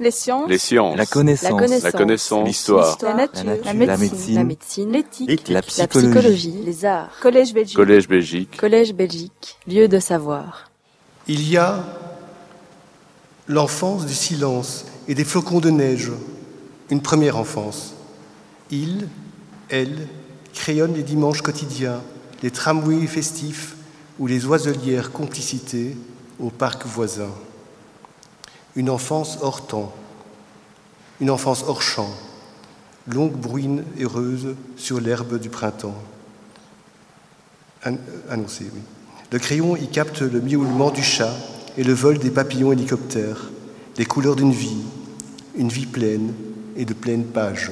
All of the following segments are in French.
Les sciences. Les sciences. La connaissance. La connaissance. La. L'histoire. La nature. La nature. La La médecine. La. L'éthique. La La psychologie. Les arts. Collège Belgique. Collège Belgique. Collège Belgique. Lieu de savoir. Il y a l'enfance du silence et des flocons de neige, une première enfance. Il, elle, crayonnent les dimanches quotidiens, les tramways festifs ou les oiselières complicités au parc voisin. Une enfance hors temps, une enfance hors champ, longue bruine heureuse sur l'herbe du printemps. An- annoncé, oui. Le crayon y capte le miaulement du chat et le vol des papillons hélicoptères, les couleurs d'une vie, une vie pleine et de pleines pages.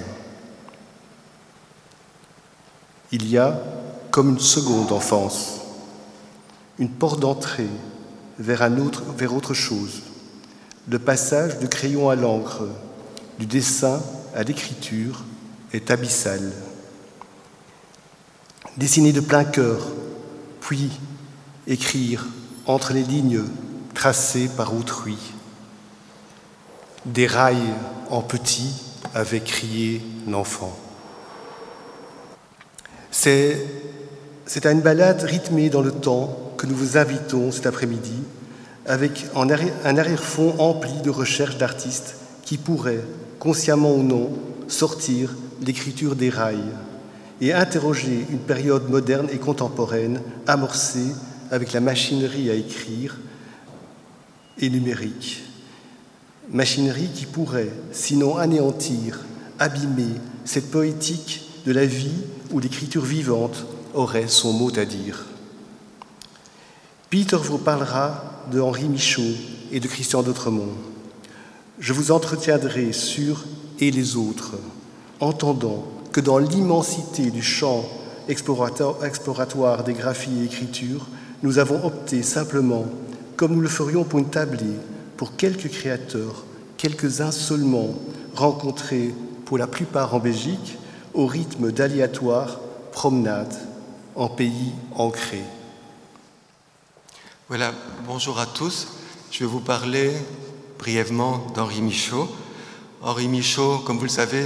Il y a comme une seconde enfance, une porte d'entrée vers, un autre, vers autre chose, le passage du crayon à l'encre, du dessin à l'écriture est abyssal. Dessiner de plein cœur, puis écrire entre les lignes tracées par autrui. Des rails en petit avait crié l'enfant. C'est à une balade rythmée dans le temps que nous vous invitons cet après-midi, avec un arrière-fond empli de recherches d'artistes qui pourraient, consciemment ou non, sortir l'écriture des rails et interroger une période moderne et contemporaine amorcée avec la machinerie à écrire et numérique. Machinerie qui pourrait, sinon anéantir, abîmer cette poétique de la vie où l'écriture vivante aurait son mot à dire. Peter vous parlera de Henri Michaud et de Christian d'Autremont. Je vous entretiendrai sur et les autres, entendant que dans l'immensité du champ explorato- exploratoire des graphies et écritures, nous avons opté simplement, comme nous le ferions pour une tablée, pour quelques créateurs, quelques-uns seulement, rencontrés pour la plupart en Belgique, au rythme d'aléatoires promenades en pays ancré. Voilà, bonjour à tous. Je vais vous parler brièvement d'Henri Michaud. Henri Michaud, comme vous le savez,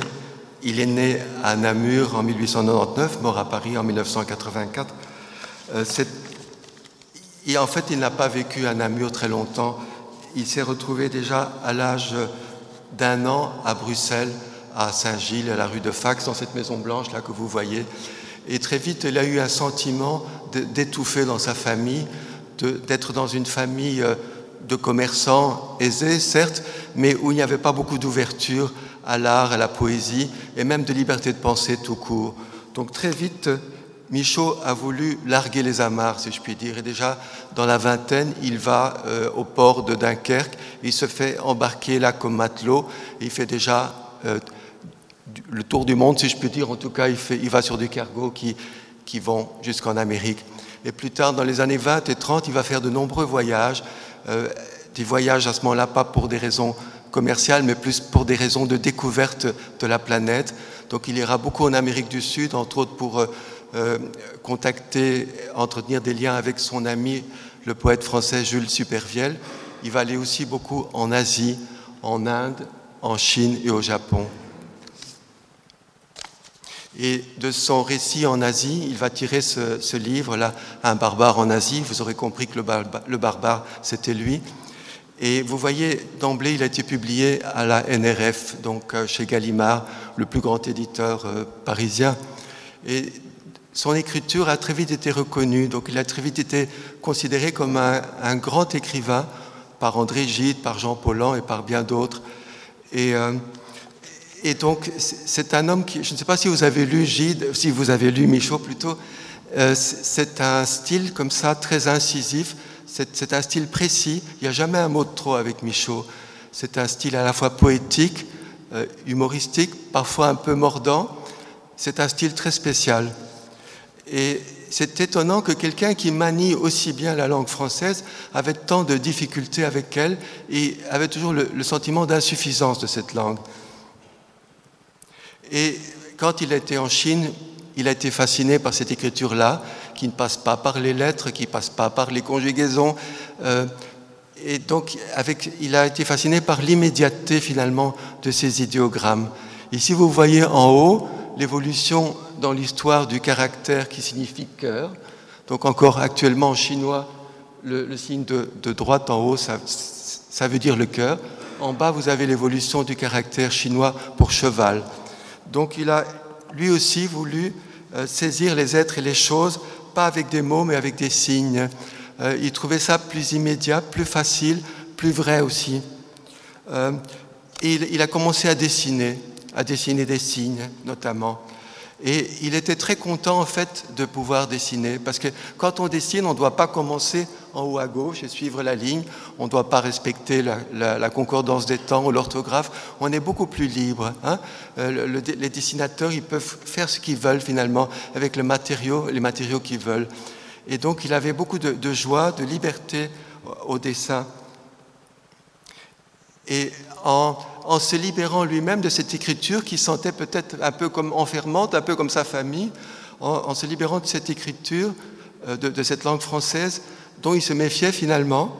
il est né à Namur en 1899, mort à Paris en 1984. Euh, c'est- et en fait, il n'a pas vécu à Namur très longtemps. Il s'est retrouvé déjà à l'âge d'un an à Bruxelles, à Saint-Gilles, à la rue de Fax, dans cette maison blanche là que vous voyez. Et très vite, il a eu un sentiment d'étouffer dans sa famille, d'être dans une famille euh, de commerçants aisés, certes, mais où il n'y avait pas beaucoup d'ouverture à l'art, à la poésie, et même de liberté de penser tout court. Donc très vite, Michaud a voulu larguer les amarres, si je puis dire. Et déjà, dans la vingtaine, il va euh, au port de Dunkerque. Il se fait embarquer là comme matelot. Et il fait déjà euh, le tour du monde, si je puis dire. En tout cas, il, fait, il va sur des cargos qui, qui vont jusqu'en Amérique. Et plus tard, dans les années 20 et 30, il va faire de nombreux voyages. euh, des voyages à ce moment-là, pas pour des raisons commerciales, mais plus pour des raisons de découverte de la planète. Donc il ira beaucoup en Amérique du Sud, entre autres pour euh, euh, contacter, entretenir des liens avec son ami, le poète français Jules Supervielle. Il va aller aussi beaucoup en Asie, en Inde, en Chine et au Japon. Et de son récit en Asie, il va tirer ce, livre-là, Un barbare en Asie. Vous aurez compris que le, barba- le barbare, c'était lui. Et vous voyez, d'emblée, il a été publié à la NRF, donc euh, chez Gallimard, le plus grand éditeur euh, parisien. Et son écriture a très vite été reconnue, donc il a très vite été considéré comme un, grand écrivain par André Gide, par Jean Paulhan et par bien d'autres. Et, euh, et donc, c'est un homme qui, je ne sais pas si vous avez lu Gide, si vous avez lu Michaud plutôt, euh, c'est un style comme ça, très incisif, c'est un style précis, il n'y a jamais un mot de trop avec Michaud. C'est un style à la fois poétique, euh, humoristique, parfois un peu mordant, c'est un style très spécial. Et c'est étonnant que quelqu'un qui manie aussi bien la langue française avait tant de difficultés avec elle et avait toujours le sentiment d'insuffisance de cette langue. Et quand il été en Chine, il a été fasciné par cette écriture-là, qui ne passe pas par les lettres, qui ne passe pas par les conjugaisons. euh, et donc, il a été fasciné par l'immédiateté finalement de ces idéogrammes. Ici, vous voyez en haut l'évolution dans l'histoire du caractère qui signifie cœur. Donc, encore actuellement en chinois, le, signe de, droite en haut, ça veut dire le cœur. En bas, vous avez l'évolution du caractère chinois pour cheval. Donc, il a lui aussi voulu euh, saisir les êtres et les choses, pas avec des mots, mais avec des signes. Euh, il trouvait ça plus immédiat, plus facile, plus vrai aussi. Euh, et il, a commencé à dessiner, à dessiner des signes notamment. Et il était très content en fait de pouvoir dessiner, parce que quand on dessine, on ne doit pas commencer en haut à gauche et suivre la ligne, on ne doit pas respecter la, concordance des temps ou l'orthographe, on est beaucoup plus libre. Hein. Euh, les dessinateurs, ils peuvent faire ce qu'ils veulent finalement avec le matériau, les matériaux qu'ils veulent. Et donc il avait beaucoup de, joie, de liberté au dessin. Et en, se libérant lui-même de cette écriture qui sentait peut-être un peu comme enfermante, un peu comme sa famille, en, se libérant de cette écriture, euh, de, cette langue française dont il se méfiait finalement,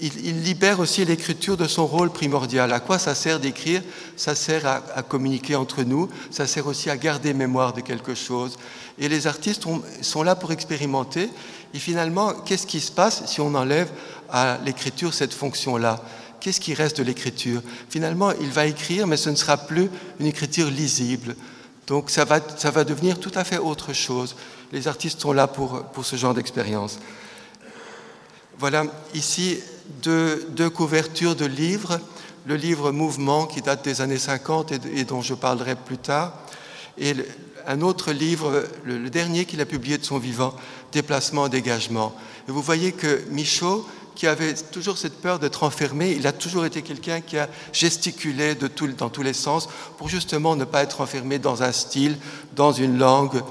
il, libère aussi l'écriture de son rôle primordial. À quoi ça sert d'écrire? Ça sert à, communiquer entre nous, ça sert aussi à garder mémoire de quelque chose. Et les artistes sont là pour expérimenter. Et finalement, qu'est-ce qui se passe si on enlève à l'écriture cette fonction-là? Qu'est-ce qui reste de l'écriture? Finalement, il va écrire, mais ce ne sera plus une écriture lisible. Donc ça va, ça va devenir tout à fait autre chose. Les artistes sont là pour, pour ce genre d'expérience. Voilà ici deux, deux, couvertures de livres. Le livre Mouvement qui date des années 50 et, dont je parlerai plus tard. Et un autre livre, le, dernier qu'il a publié de son vivant, Déplacement, dégagement. Et vous voyez que Michaud, qui avait toujours cette peur d'être enfermé, il a toujours été quelqu'un qui a gesticulé dans tous les sens pour justement ne pas être enfermé dans un style, dans une langue,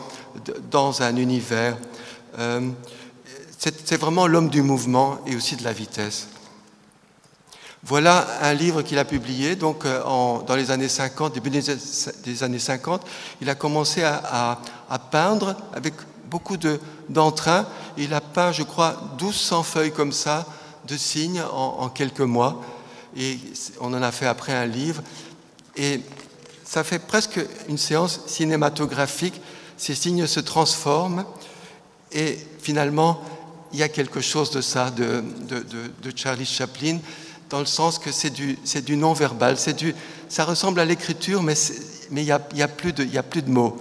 dans un univers. Euh, c'est vraiment l'homme du mouvement et aussi de la vitesse. Voilà un livre qu'il a publié donc euh, dans les années 50, début des, années 50. Il a commencé à, peindre avec beaucoup d'entrain. il a peint, je crois, 1200 feuilles comme ça de signes en, quelques mois. Et on en a fait après un livre. Et ça fait presque une séance cinématographique. Ces signes se transforment. Et finalement, il y a quelque chose de ça, de, Charlie Chaplin, dans le sens que c'est du, du non-verbal. Ça ressemble à l'écriture, mais il n'y a, y de, a plus de mots.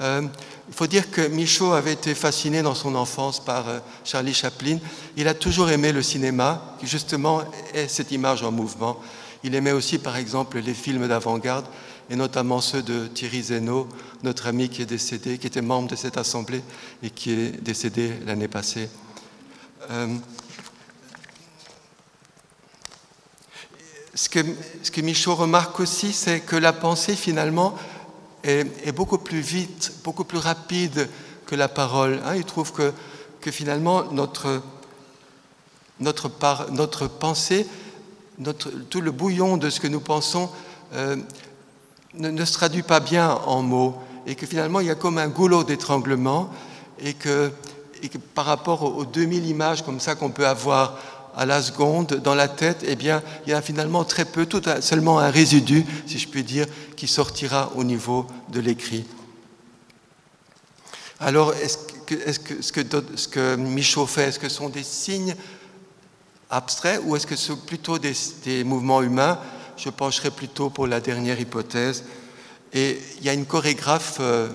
Euh, il faut dire que Michaud avait été fasciné dans son enfance par euh, Charlie Chaplin. Il a toujours aimé le cinéma, qui justement est cette image en mouvement. Il aimait aussi, par exemple, les films d'avant-garde, et notamment ceux de Thierry Zeno, notre ami qui est décédé, qui était membre de cette assemblée et qui est décédé l'année passée. Euh, ce, que, ce que Michaud remarque aussi, c'est que la pensée, finalement, est, beaucoup plus vite, beaucoup plus rapide que la parole. Hein. il trouve que, que finalement, notre, notre, notre pensée, notre, tout le bouillon de ce que nous pensons euh, ne, se traduit pas bien en mots, et que finalement, il y a comme un goulot d'étranglement, et que et que par rapport aux 2000 images comme ça qu'on peut avoir à la seconde dans la tête, eh bien, il y a finalement très peu, seulement un résidu, si je puis dire, qui sortira au niveau de l'écrit. Alors, est-ce que, est ce, que, ce Michaud fait, est-ce que ce sont des signes abstraits ou est-ce que ce sont plutôt des, des mouvements humains? Je pencherai plutôt pour la dernière hypothèse. Et il y a une chorégraphe euh,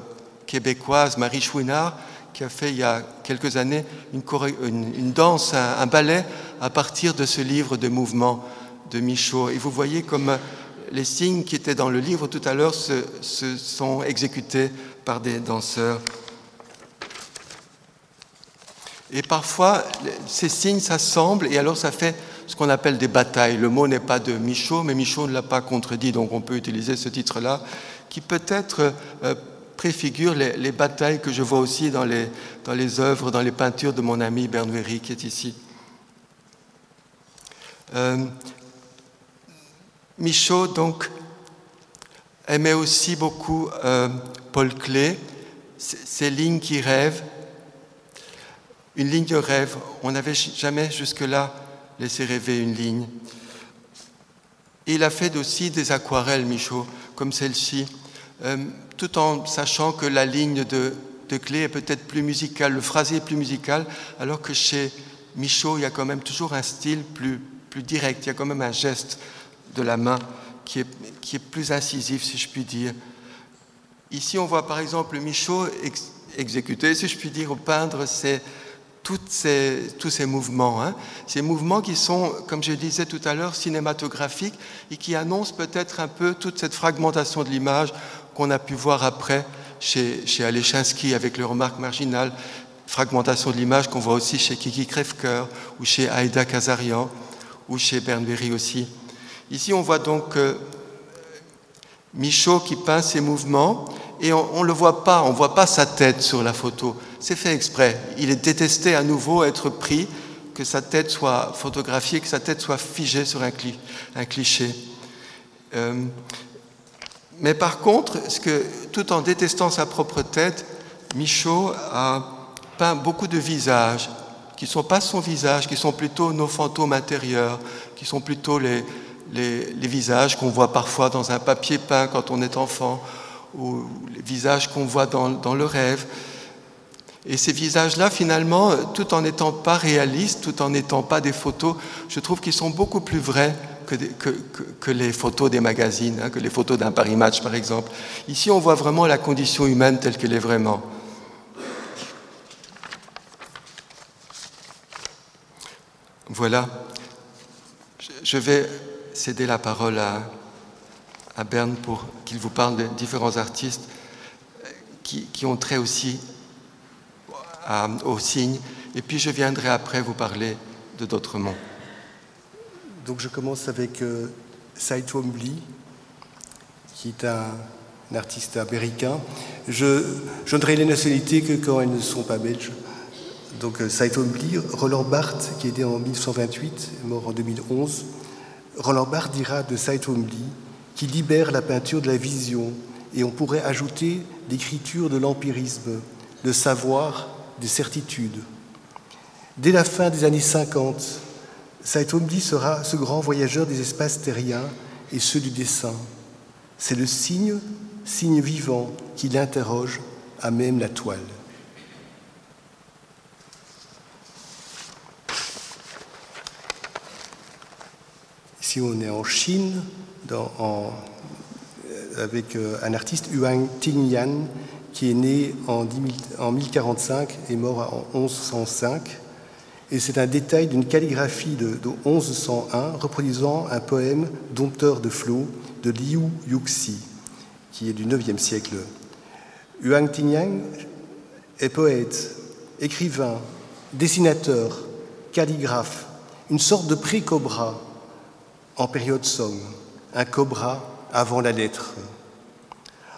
québécoise, Marie Chouinard, qui a fait il y a quelques années une, danse, un, ballet à partir de ce livre de mouvement de Michaud. Et vous voyez comme les signes qui étaient dans le livre tout à l'heure se, sont exécutés par des danseurs. Et parfois, ces signes s'assemblent et alors ça fait ce qu'on appelle des batailles. Le mot n'est pas de Michaud, mais Michaud ne l'a pas contredit, donc on peut utiliser ce titre-là, qui peut être euh, préfigure les, batailles que je vois aussi dans les, dans œuvres, dans les peintures de mon ami Bernouéry qui est ici. Euh, Michaud, donc, aimait aussi beaucoup euh, Paul Klee, ces lignes qui rêvent. Une ligne de rêve, on n'avait jamais jusque-là laisser rêver une ligne. Il a fait aussi des aquarelles, Michaud, comme celle-ci, euh, tout en sachant que la ligne de, de clé est peut-être plus musicale, le phrasé est plus musical, alors que chez Michaud, il y a quand même toujours un style plus, plus direct, il y a quand même un geste de la main qui est, qui est plus incisif, si je puis dire. Ici, on voit par exemple Michaud exécuter, si je puis dire, au peindre c'est ces, tous ces mouvements. Hein. Ces mouvements qui sont, comme je disais tout à l'heure, cinématographiques et qui annoncent peut-être un peu toute cette fragmentation de l'image qu'on a pu voir après chez, chez Alechinsky avec les remarques marginales, fragmentation de l'image qu'on voit aussi chez Kiki Krefker ou chez Aïda Kazarian ou chez Bernberry aussi. Ici, on voit donc euh, Michaud qui peint ses mouvements et on ne le voit pas, on ne voit pas sa tête sur la photo. C'est fait exprès. Il est détesté à nouveau être pris, que sa tête soit photographiée, que sa tête soit figée sur un, cliché. Euh, mais par contre, tout en détestant sa propre tête, Michaud a peint beaucoup de visages qui ne sont pas son visage, qui sont plutôt nos fantômes intérieurs, qui sont plutôt les, visages qu'on voit parfois dans un papier peint quand on est enfant, ou les visages qu'on voit dans, le rêve. Et ces visages-là, finalement, tout en n'étant pas réalistes, tout en n'étant pas des photos, je trouve qu'ils sont beaucoup plus vrais que, les photos des magazines, hein, que les photos d'un Paris Match, par exemple. Ici, on voit vraiment la condition humaine telle qu'elle est vraiment. Voilà. Je vais céder la parole à, à Berne pour qu'il vous parle de différents artistes qui, qui ont trait aussi à, au signe. Et puis je viendrai après vous parler de d'autres mots. Donc je commence avec euh, Twombly, qui est un, artiste américain. Je, je les nationalités que quand elles ne sont pas belges. Donc euh, Twombly, Roland Barthes, qui est né en 1928, mort en 2011. Roland Barthes dira de Saito Twombly qui libère la peinture de la vision, et on pourrait ajouter l'écriture de l'empirisme, le savoir des certitudes. Dès la fin des années 50, Saito-Mdi sera ce grand voyageur des espaces terriens et ceux du dessin. C'est le signe, signe vivant, qui l'interroge à même la toile. Ici, on est en Chine, en, avec euh, un artiste, Huang Tingyan, qui est né en, 10, en 1045 et mort en 1105. Et c'est un détail d'une calligraphie de, de, 1101 reproduisant un poème dompteur de flots de Liu Yuxi, qui est du IXe siècle. Huang Tingyang est poète, écrivain, dessinateur, calligraphe, une sorte de pré-cobra en période Song, un cobra avant la lettre.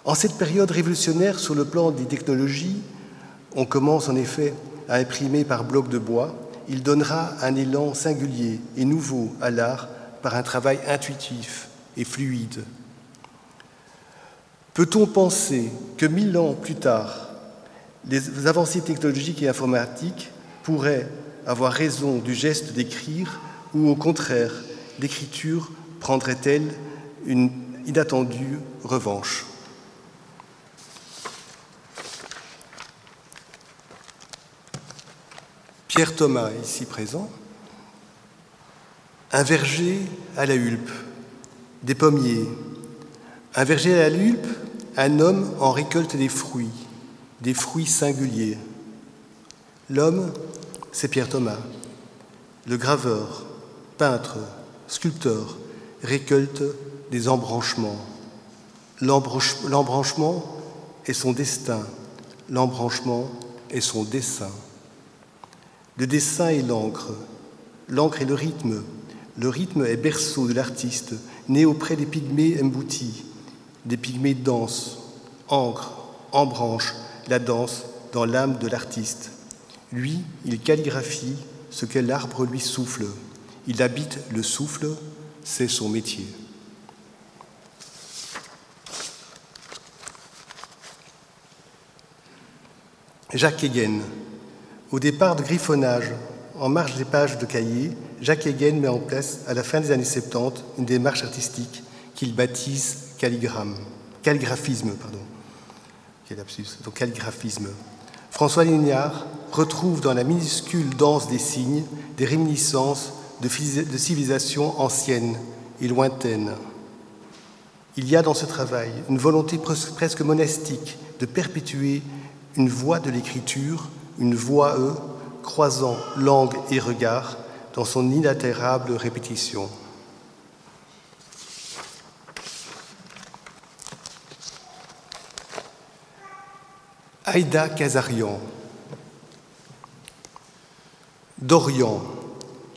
En cette période révolutionnaire sur le plan des technologies, on commence en effet à imprimer par blocs de bois. Il donnera un élan singulier et nouveau à l'art par un travail intuitif et fluide. Peut-on penser que mille ans plus tard, les avancées technologiques et informatiques pourraient avoir raison du geste d'écrire ou au contraire, l'écriture prendrait-elle une inattendue revanche? Pierre Thomas, ici présent, un verger à la hulpe, des pommiers, un verger à la hulpe, un homme en récolte des fruits, des fruits singuliers. L'homme, c'est Pierre Thomas, le graveur, peintre, sculpteur, récolte des embranchements. L'embranchement est son destin, l'embranchement est son dessin. Le dessin est l'encre, l'encre est le rythme, le rythme est berceau de l'artiste, né auprès des pygmées emboutis, des pygmées dansent, encre, embranche, la danse dans l'âme de l'artiste. Lui, il calligraphie ce que l'arbre lui souffle. Il habite le souffle, c'est son métier. Jacques Hegen, au départ de griffonnage, en marge des pages de cahiers, Jacques Hegen met en place, à la fin des années 70, une démarche artistique qu'il baptise calligramme, calligraphisme. Pardon. François Lignard retrouve dans la minuscule danse des signes des réminiscences de, de civilisations anciennes et lointaines. Il y a dans ce travail une volonté presque monastique de perpétuer une voie de l'écriture, une voie E, croisant langue et regard dans son inaltérable répétition. Aïda Kazarian. D'Orient,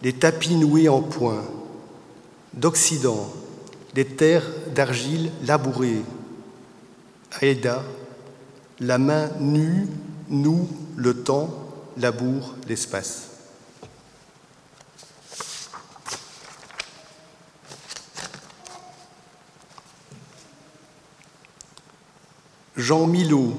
les tapis noués en point. D'Occident, les terres d'argile labourées. Aïda, la main nue noue le temps, laboure l'espace. Jean Milot,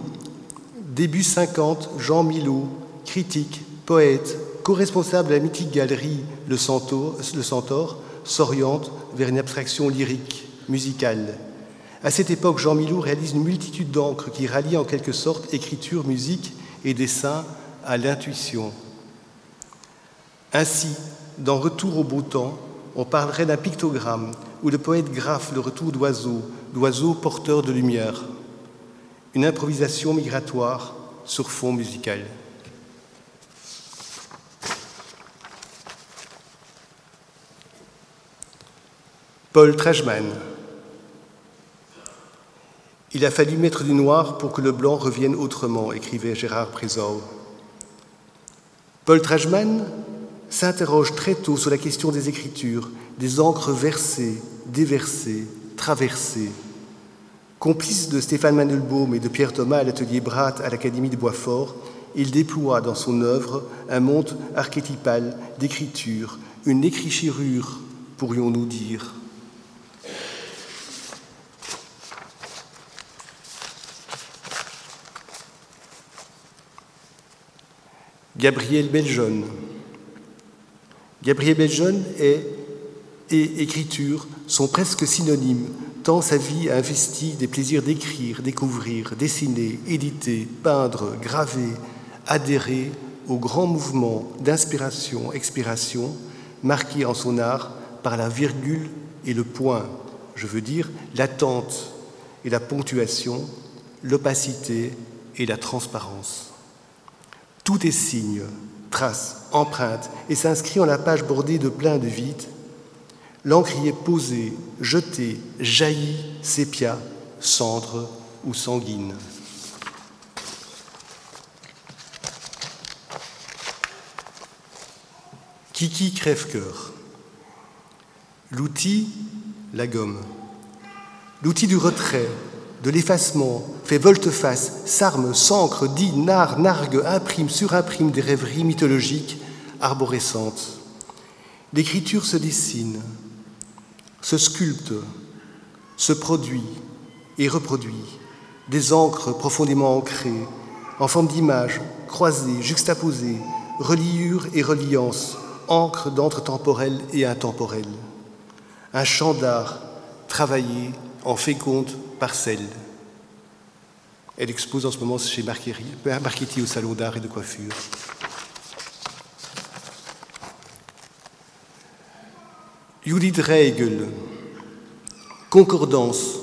début 50, Jean Milot, critique, poète, co-responsable de la mythique galerie Le Centaure, s'oriente vers une abstraction lyrique, musicale. À cette époque, Jean Milot réalise une multitude d'encres qui rallient en quelque sorte écriture, musique et dessin à l'intuition. Ainsi, dans Retour au beau temps, on parlerait d'un pictogramme où le poète graffe le retour d'oiseaux, d'oiseaux porteurs de lumière une improvisation migratoire sur fond musical. Paul Trajman. Il a fallu mettre du noir pour que le blanc revienne autrement, écrivait Gérard Prézor. Paul Trajman s'interroge très tôt sur la question des écritures, des encres versées, déversées, traversées, Complice de Stéphane Mandelbaum et de Pierre Thomas à l'atelier Bratt à l'Académie de Boisfort, il déploie dans son œuvre un monde archétypal d'écriture, une écrichirure, pourrions-nous dire. Gabriel Beljeune. Gabriel Beljeune et écriture sont presque synonymes tant sa vie a investi des plaisirs d'écrire, découvrir, dessiner, éditer, peindre, graver, adhérer au grand mouvement d'inspiration-expiration marqué en son art par la virgule et le point, je veux dire l'attente et la ponctuation, l'opacité et la transparence. Tout est signe, trace, empreinte et s'inscrit en la page bordée de plein de vides L'encre y est posée, jaillit, sépia, cendre ou sanguine. Kiki crève-cœur. L'outil, la gomme. L'outil du retrait, de l'effacement, fait volte-face, s'arme, s'ancre, dit, narre, nargue, imprime, surimprime des rêveries mythologiques arborescentes. L'écriture se dessine, se sculpte, se produit et reproduit des encres profondément ancrées, en forme d'images, croisées, juxtaposées, reliures et reliances, encre d'entre temporel et intemporel. Un champ d'art travaillé en féconde parcelle. Elle expose en ce moment chez Marchetti au Salon d'art et de coiffure. Judith Reigel, concordance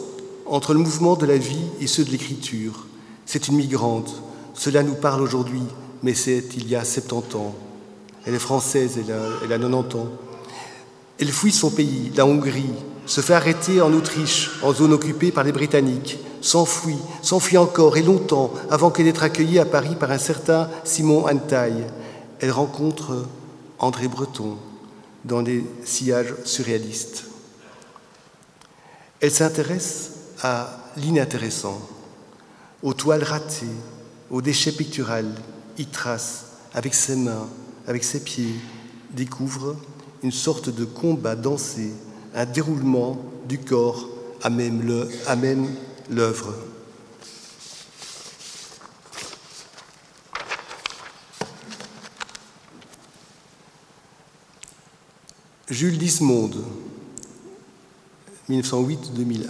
entre le mouvement de la vie et ceux de l'écriture. C'est une migrante. Cela nous parle aujourd'hui, mais c'est il y a 70 ans. Elle est française, elle a, elle a 90 ans. Elle fuit son pays, la Hongrie, se fait arrêter en Autriche, en zone occupée par les Britanniques, s'enfuit, s'enfuit encore et longtemps avant qu'elle d'être accueillie à Paris par un certain Simon Antaille. Elle rencontre André Breton, dans les sillages surréalistes. Elle s'intéresse à l'inintéressant, aux toiles ratées, aux déchets picturales, y trace, avec ses mains, avec ses pieds, découvre une sorte de combat dansé, un déroulement du corps à même l'œuvre. Jules Dismonde, 1908-2001.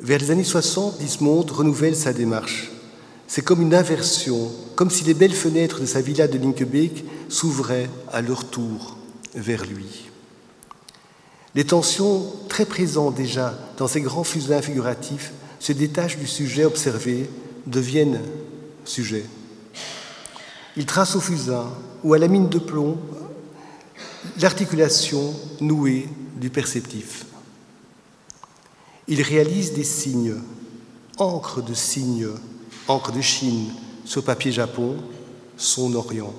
Vers les années 60, Dismonde renouvelle sa démarche. C'est comme une inversion, comme si les belles fenêtres de sa villa de Linkebeek s'ouvraient à leur tour vers lui. Les tensions, très présentes déjà dans ces grands fusains figuratifs, se détachent du sujet observé, deviennent sujet. Il trace au fusain ou à la mine de plomb l'articulation nouée du perceptif. Il réalise des signes, encre de signes, encre de Chine sur papier japon, son Orient.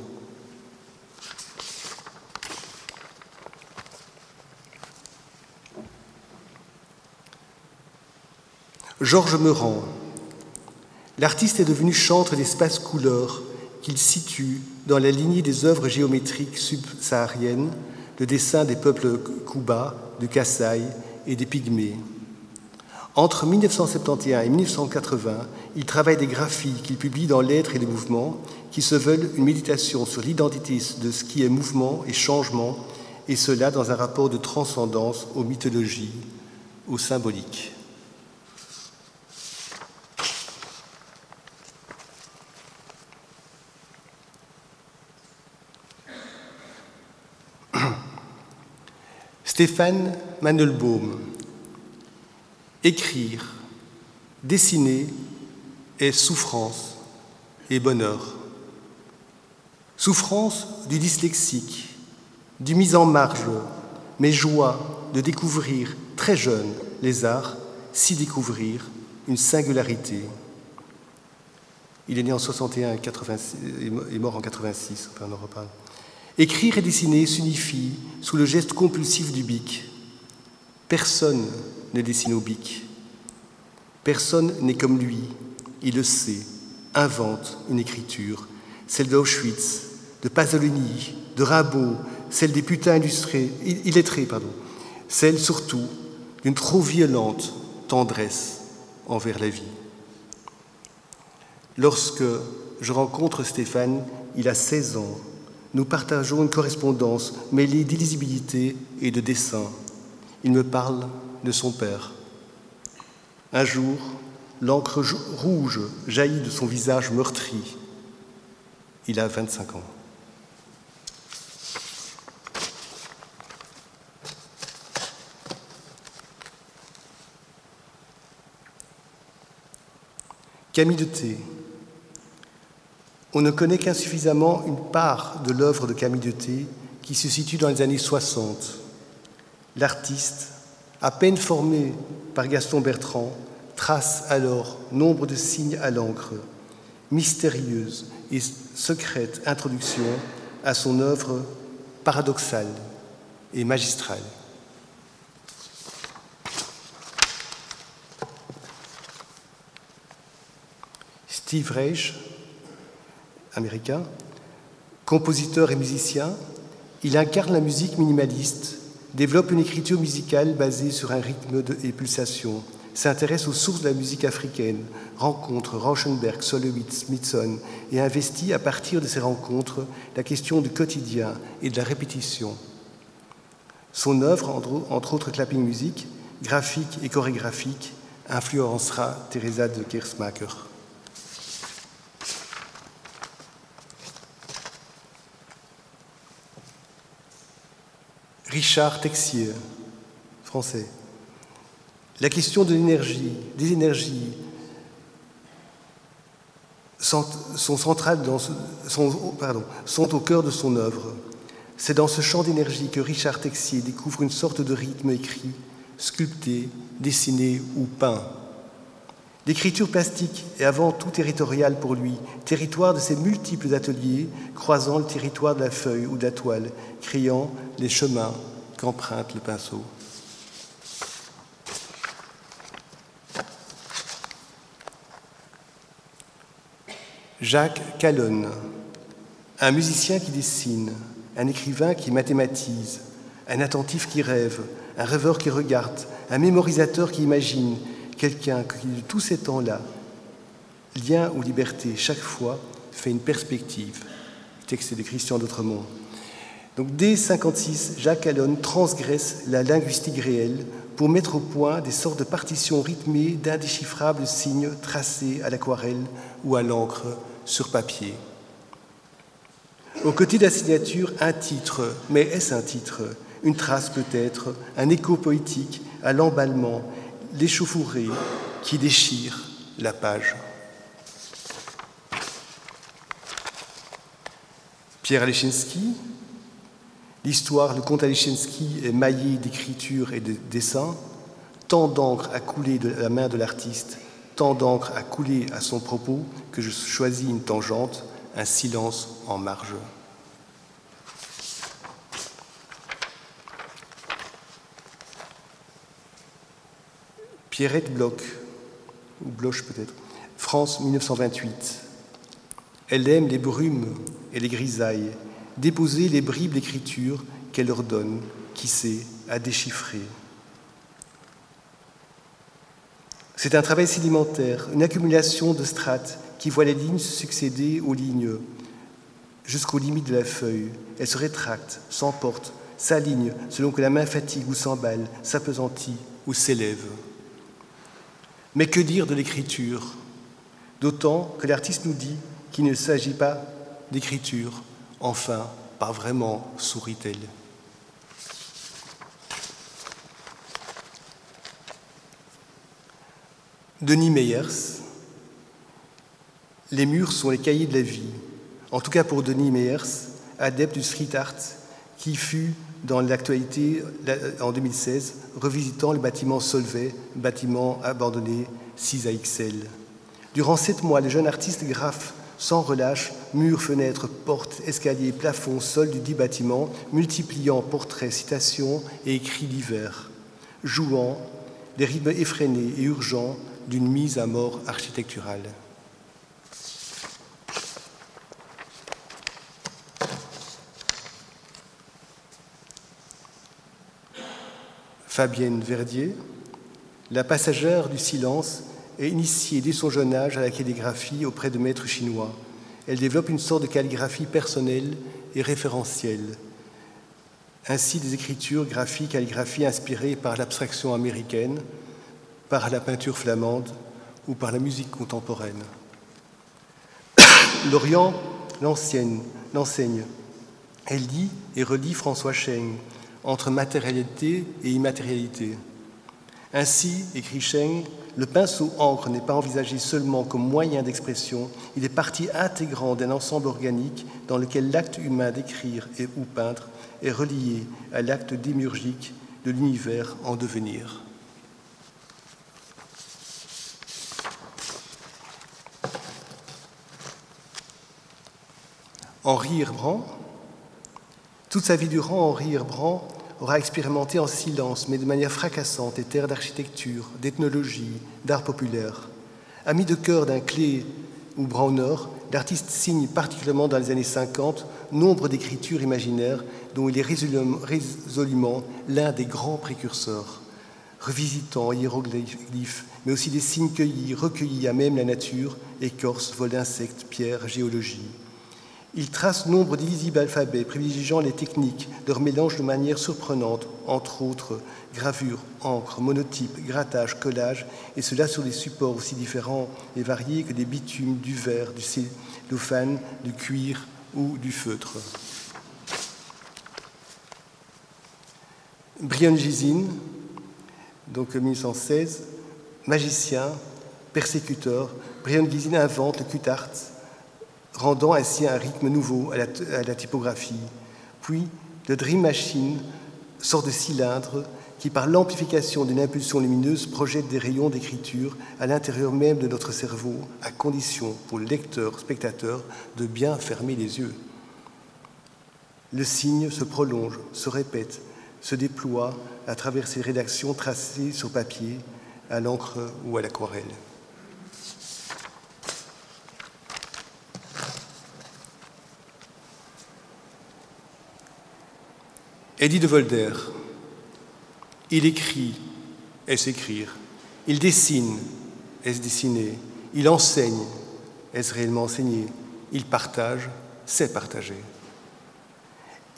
Georges Meurant. L'artiste est devenu chantre d'espace couleur qu'il situe dans la lignée des œuvres géométriques subsahariennes, le dessin des peuples Kuba, de Kassai et des Pygmées. Entre 1971 et 1980, il travaille des graphies qu'il publie dans L'être et le mouvement, qui se veulent une méditation sur l'identité de ce qui est mouvement et changement, et cela dans un rapport de transcendance aux mythologies, aux symboliques. Stéphane Mandelbaum. Écrire, dessiner est souffrance et bonheur. Souffrance du dyslexique, du mise en marge, mais joie de découvrir très jeune les arts, s'y découvrir une singularité. Il est né en 61 et mort en 86, enfin on en reparle. Écrire et dessiner s'unifient sous le geste compulsif du bic. Personne ne dessine au bic. Personne n'est comme lui. Il le sait, invente une écriture, celle d'Auschwitz, de Pasolini, de Rimbaud, celle des putains illustrés, illettrés, pardon, celle surtout d'une trop violente tendresse envers la vie. Lorsque je rencontre Stéphane, il a 16 ans, nous partageons une correspondance mêlée d'illisibilité et de dessin. Il me parle de son père. Un jour, l'encre rouge jaillit de son visage meurtri. Il a 25 ans. Camille de Thé, on ne connaît qu'insuffisamment une part de l'œuvre de Camille de Thé qui se situe dans les années 60. L'artiste, à peine formé par Gaston Bertrand, trace alors nombre de signes à l'encre, mystérieuse et secrète introduction à son œuvre paradoxale et magistrale. Steve Reich américain. Compositeur et musicien, il incarne la musique minimaliste, développe une écriture musicale basée sur un rythme de, et pulsation, s'intéresse aux sources de la musique africaine, rencontre Rauschenberg, Solowitz, Smithson et investit à partir de ces rencontres la question du quotidien et de la répétition. Son œuvre, entre autres clapping music, graphique et chorégraphique, influencera Teresa de Kersmacher. Richard Texier, français. La question de l'énergie, des énergies, sont, sont au cœur de son œuvre. C'est dans ce champ d'énergie que Richard Texier découvre une sorte de rythme écrit, sculpté, dessiné ou peint. L'écriture plastique est avant tout territoriale pour lui, territoire de ses multiples ateliers croisant le territoire de la feuille ou de la toile, créant les chemins qu'emprunte le pinceau. Jacques Calonne, un musicien qui dessine, un écrivain qui mathématise, un attentif qui rêve, un rêveur qui regarde, un mémorisateur qui imagine, quelqu'un qui, de tous ces temps-là, lien ou liberté, chaque fois, fait une perspective. Texte de Christian d'Autremont. Donc dès 56, Jacques Allon transgresse la linguistique réelle pour mettre au point des sortes de partitions rythmées d'indéchiffrables signes tracés à l'aquarelle ou à l'encre sur papier. Au côté de la signature, un titre, mais est-ce un titre? Une trace peut-être, un écho poétique à l'emballement, l'échauffourée qui déchire la page. Pierre Alechinsky, l'histoire, le conte Alechinsky est maillé d'écriture et de dessins, tant d'encre a coulé de la main de l'artiste, tant d'encre a coulé à son propos que je choisis une tangente, un silence en marge. Pierrette Bloch, ou Bloch peut-être, France 1928. Elle aime les brumes et les grisailles, déposer les bribes d'écriture qu'elle leur donne, qui sait, à déchiffrer. C'est un travail sédimentaire, une accumulation de strates qui voit les lignes se succéder aux lignes jusqu'aux limites de la feuille. Elle se rétracte, s'emporte, s'aligne selon que la main fatigue ou s'emballe, s'apesantit ou s'élève. Mais que dire de l'écriture? D'autant que l'artiste nous dit qu'il ne s'agit pas d'écriture. Enfin, pas vraiment, sourit-elle. Denis Meyers, les murs sont les cahiers de la vie. En tout cas pour Denis Meyers, adepte du street art, qui fut dans l'actualité en 2016, revisitant le bâtiment Solvay, bâtiment abandonné 6 AXL. Durant sept mois, les jeunes artistes graffent sans relâche murs, fenêtres, portes, escaliers, plafonds, sol du dit bâtiment, multipliant portraits, citations et écrits divers, jouant des rythmes effrénés et urgents d'une mise à mort architecturale. Fabienne Verdier, la passagère du silence, est initiée dès son jeune âge à la calligraphie auprès de maîtres chinois. Elle développe une sorte de calligraphie personnelle et référentielle. Ainsi, des écritures graphiques, calligraphies inspirées par l'abstraction américaine, par la peinture flamande ou par la musique contemporaine. L'Orient l'enseigne. Elle lit et relit François Cheng, entre matérialité et immatérialité. Ainsi, écrit Cheng, le pinceau encre n'est pas envisagé seulement comme moyen d'expression, il est partie intégrante d'un ensemble organique dans lequel l'acte humain d'écrire et ou peindre est relié à l'acte démurgique de l'univers en devenir. Henri Herbrand, toute sa vie durant, Henri Herbrand aura expérimenté en silence, mais de manière fracassante, des terres d'architecture, d'ethnologie, d'art populaire. Ami de cœur d'un clé ou Browner, l'artiste signe particulièrement dans les années 50 nombre d'écritures imaginaires dont il est résolument l'un des grands précurseurs, revisitant hiéroglyphes, mais aussi des signes cueillis, recueillis à même la nature, écorces, vols d'insectes, pierres, géologie. Il trace nombre d'illisibles alphabets, privilégiant les techniques, leur mélange de manière surprenante, entre autres gravure, encre, monotype, grattage, collage, et cela sur des supports aussi différents et variés que des bitumes, du verre, du cellophane, du cuir ou du feutre. Brian Gizine, donc 1916, magicien, persécuteur, Brian Gizine invente le cut-art rendant ainsi un rythme nouveau à la, typographie. Puis, le Dream Machine sort de cylindre qui, par l'amplification d'une impulsion lumineuse, projette des rayons d'écriture à l'intérieur même de notre cerveau, à condition pour le lecteur, spectateur, de bien fermer les yeux. Le signe se prolonge, se répète, se déploie à travers ces rédactions tracées sur papier, à l'encre ou à l'aquarelle. Eddie de Volder, il écrit, est-ce écrire? Il dessine, est-ce dessiner? Il enseigne, est-ce réellement enseigner? Il partage, c'est partager.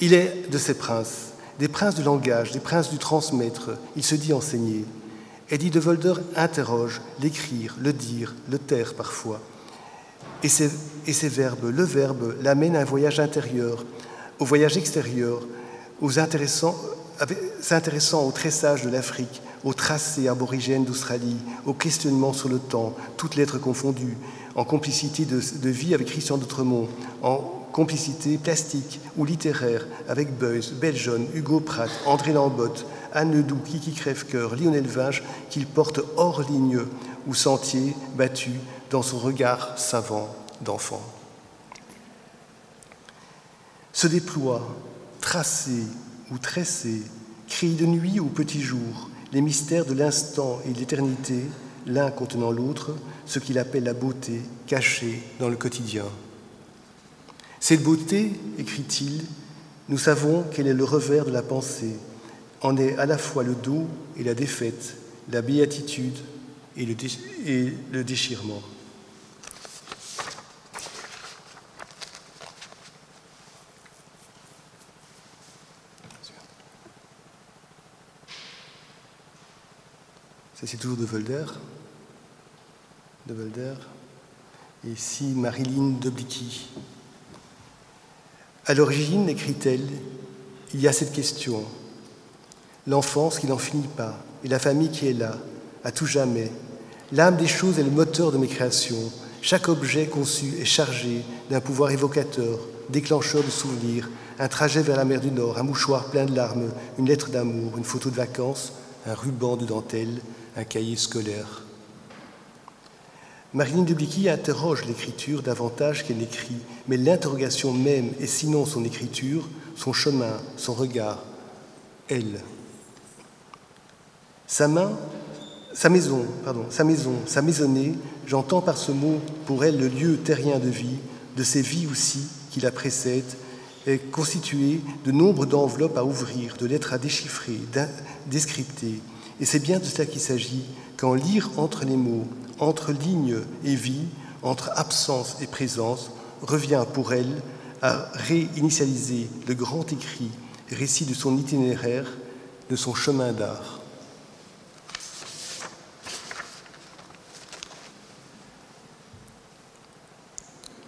Il est de ces princes, des princes du langage, des princes du transmettre. Il se dit enseigner. Eddie de Volder interroge l'écrire, le dire, le taire parfois. Et ces, et ces verbes, le verbe, l'amène à un voyage intérieur, au voyage extérieur, s'intéressant au tressage de l'Afrique, au tracé aborigène d'Australie, au questionnement sur le temps, toutes lettres confondues, en complicité de, vie avec Christian d'Outremont, en complicité plastique ou littéraire avec Beuys, Beljon, Hugo Pratt, André Lambotte, Anne Ledoux, Kiki Crèvecoeur, Lionel Vinge, qu'il porte hors ligne ou sentier battu dans son regard savant d'enfant. Se déploie, tracé ou tressé, crie de nuit ou petit jour, les mystères de l'instant et de l'éternité, l'un contenant l'autre, ce qu'il appelle la beauté cachée dans le quotidien. Cette beauté, écrit-il, nous savons qu'elle est le revers de la pensée, en est à la fois le dos et la défaite, la béatitude et le déchirement. C'est toujours de Volder. De Volder. Et ici, Marilyn de Blicky. À l'origine, écrit-elle, il y a cette question l'enfance qui n'en finit pas, et la famille qui est là, à tout jamais. L'âme des choses est le moteur de mes créations. Chaque objet conçu est chargé d'un pouvoir évocateur, déclencheur de souvenirs, un trajet vers la mer du Nord, un mouchoir plein de larmes, une lettre d'amour, une photo de vacances, un ruban de dentelle, un cahier scolaire. Marilyn Dublicky interroge l'écriture davantage qu'elle n'écrit, mais l'interrogation même, et sinon son écriture, son chemin, son regard, elle. Sa maison, pardon, sa maison, sa maisonnée, j'entends par ce mot pour elle le lieu terrien de vie, de ces vies aussi qui la précèdent, est constituée de nombre d'enveloppes à ouvrir, de lettres à déchiffrer, descripter. Et c'est bien de cela qu'il s'agit, quand lire entre les mots, entre lignes et vie, entre absence et présence, revient pour elle à réinitialiser le grand écrit, récit de son itinéraire, de son chemin d'art.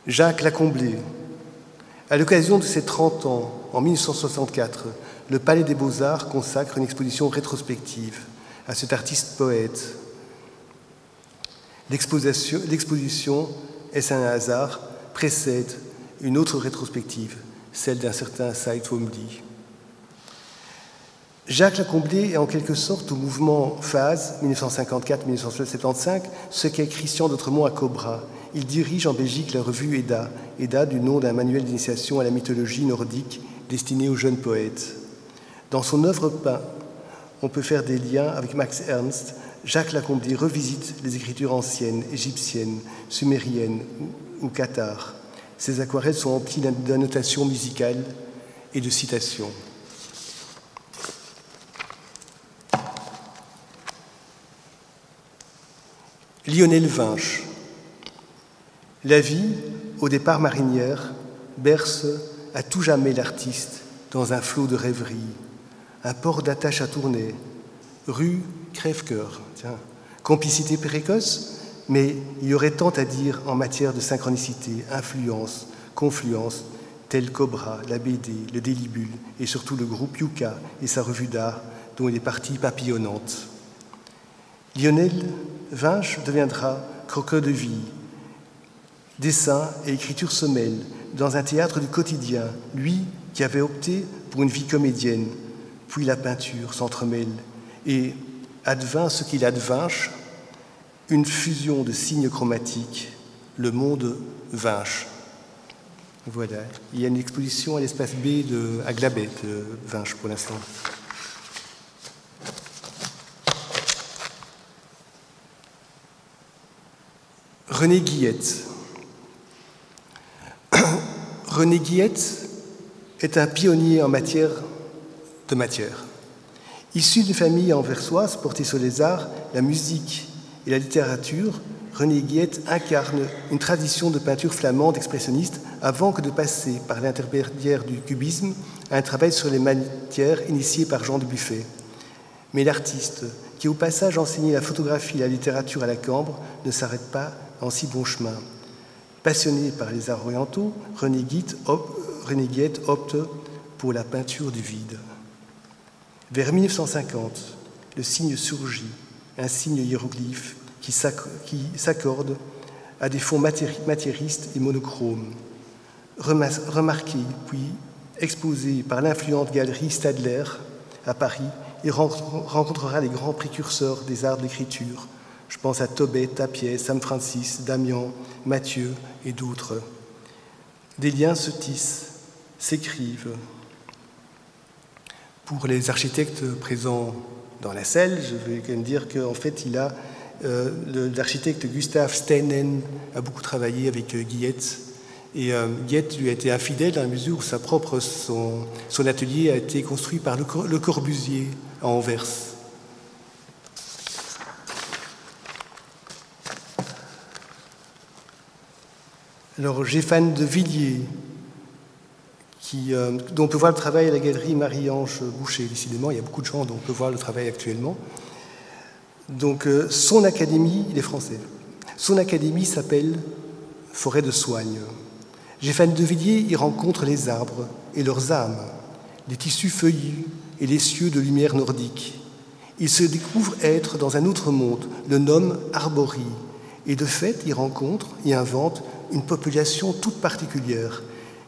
Jacques Lacomblé. À l'occasion de ses 30 ans, en 1964, le Palais des Beaux-Arts consacre une exposition rétrospective à cet artiste poète. L'exposition, est-ce un hasard, précède une autre rétrospective, celle d'un certain Saïd Fomdi. Jacques Lacomblé est en quelque sorte au mouvement phase 1954-1975 ce qu'est Christian d'Autremont à Cobra, il dirige en Belgique la revue EDA, EDA du nom d'un manuel d'initiation à la mythologie nordique destiné aux jeunes poètes. Dans son œuvre peint, on peut faire des liens avec Max Ernst. Jacques Lacombe revisite les écritures anciennes, égyptiennes, sumériennes ou, cathares. Ses aquarelles sont emplies d'annotations musicales et de citations. Lionel Vinche, la vie, au départ marinière, berce à tout jamais l'artiste dans un flot de rêverie, un port d'attache à tourner, rue crève-cœur, complicité précoce, mais il y aurait tant à dire en matière de synchronicité, influence, confluence, tel Cobra, la BD, le Délibule et surtout le groupe Yuka et sa revue d'art dont il est partie papillonnante. Lionel Vinche deviendra croqueur de vie, dessin et écriture se mêlent dans un théâtre du quotidien, lui qui avait opté pour une vie comédienne, puis la peinture s'entremêle et advint ce qu'il advinche, une fusion de signes chromatiques, le monde vinche. Voilà, il y a une exposition à l'espace B de, à Glabet, de Vinche pour l'instant. René Guillette, René Guillette est un pionnier en matière de matière. Issu d'une famille anversoise portée sur les arts, la musique et la littérature, René Guillette incarne une tradition de peinture flamande expressionniste avant que de passer par l'intermédiaire du cubisme, un travail sur les matières initié par Jean de Buffet. Mais l'artiste, qui au passage enseignait la photographie et la littérature à la Cambre, ne s'arrête pas en si bon chemin. Passionné par les arts orientaux, René Guette opte pour la peinture du vide. Vers 1950, le signe surgit, un signe hiéroglyphe qui s'accorde à des fonds matéristes et monochromes. Remarqué puis exposé par l'influente galerie Stadler à Paris, il rencontrera les grands précurseurs des arts d'écriture. Je pense à Tobet, Tapiet, Sam Francis, Damian, Mathieu et d'autres. Des liens se tissent, s'écrivent. Pour les architectes présents dans la salle, je vais quand même dire qu'en fait, il a euh, l'architecte Gustave Steinen a beaucoup travaillé avec euh, Guillette. Et euh, Guillette lui a été infidèle dans la mesure où sa propre, son, son atelier a été construit par le, le Corbusier à Anvers. Alors, Géphane de Villiers, qui, dont on peut voir le travail à la galerie Marie-Ange Boucher. Décidément, il y a beaucoup de gens dont on peut voir le travail actuellement. Donc euh, son académie, il est français, son académie s'appelle Forêt de Soigne. Géphane de Villiers y rencontre les arbres et leurs âmes, les tissus feuillus et les cieux de lumière nordique. Il se découvre être dans un autre monde, le nomme Arborie, et de fait y rencontre y invente une population toute particulière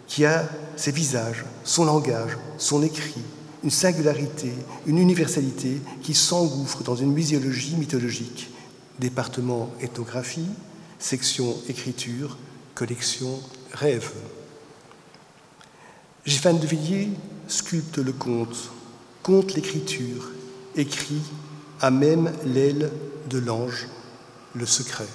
qui a ses visages, son langage, son écrit, une singularité, une universalité qui s'engouffre dans une muséologie mythologique. Département ethnographie, section écriture, collection rêve. Géphane de Villiers sculpte le conte, conte l'écriture, écrit à même l'aile de l'ange, le secret.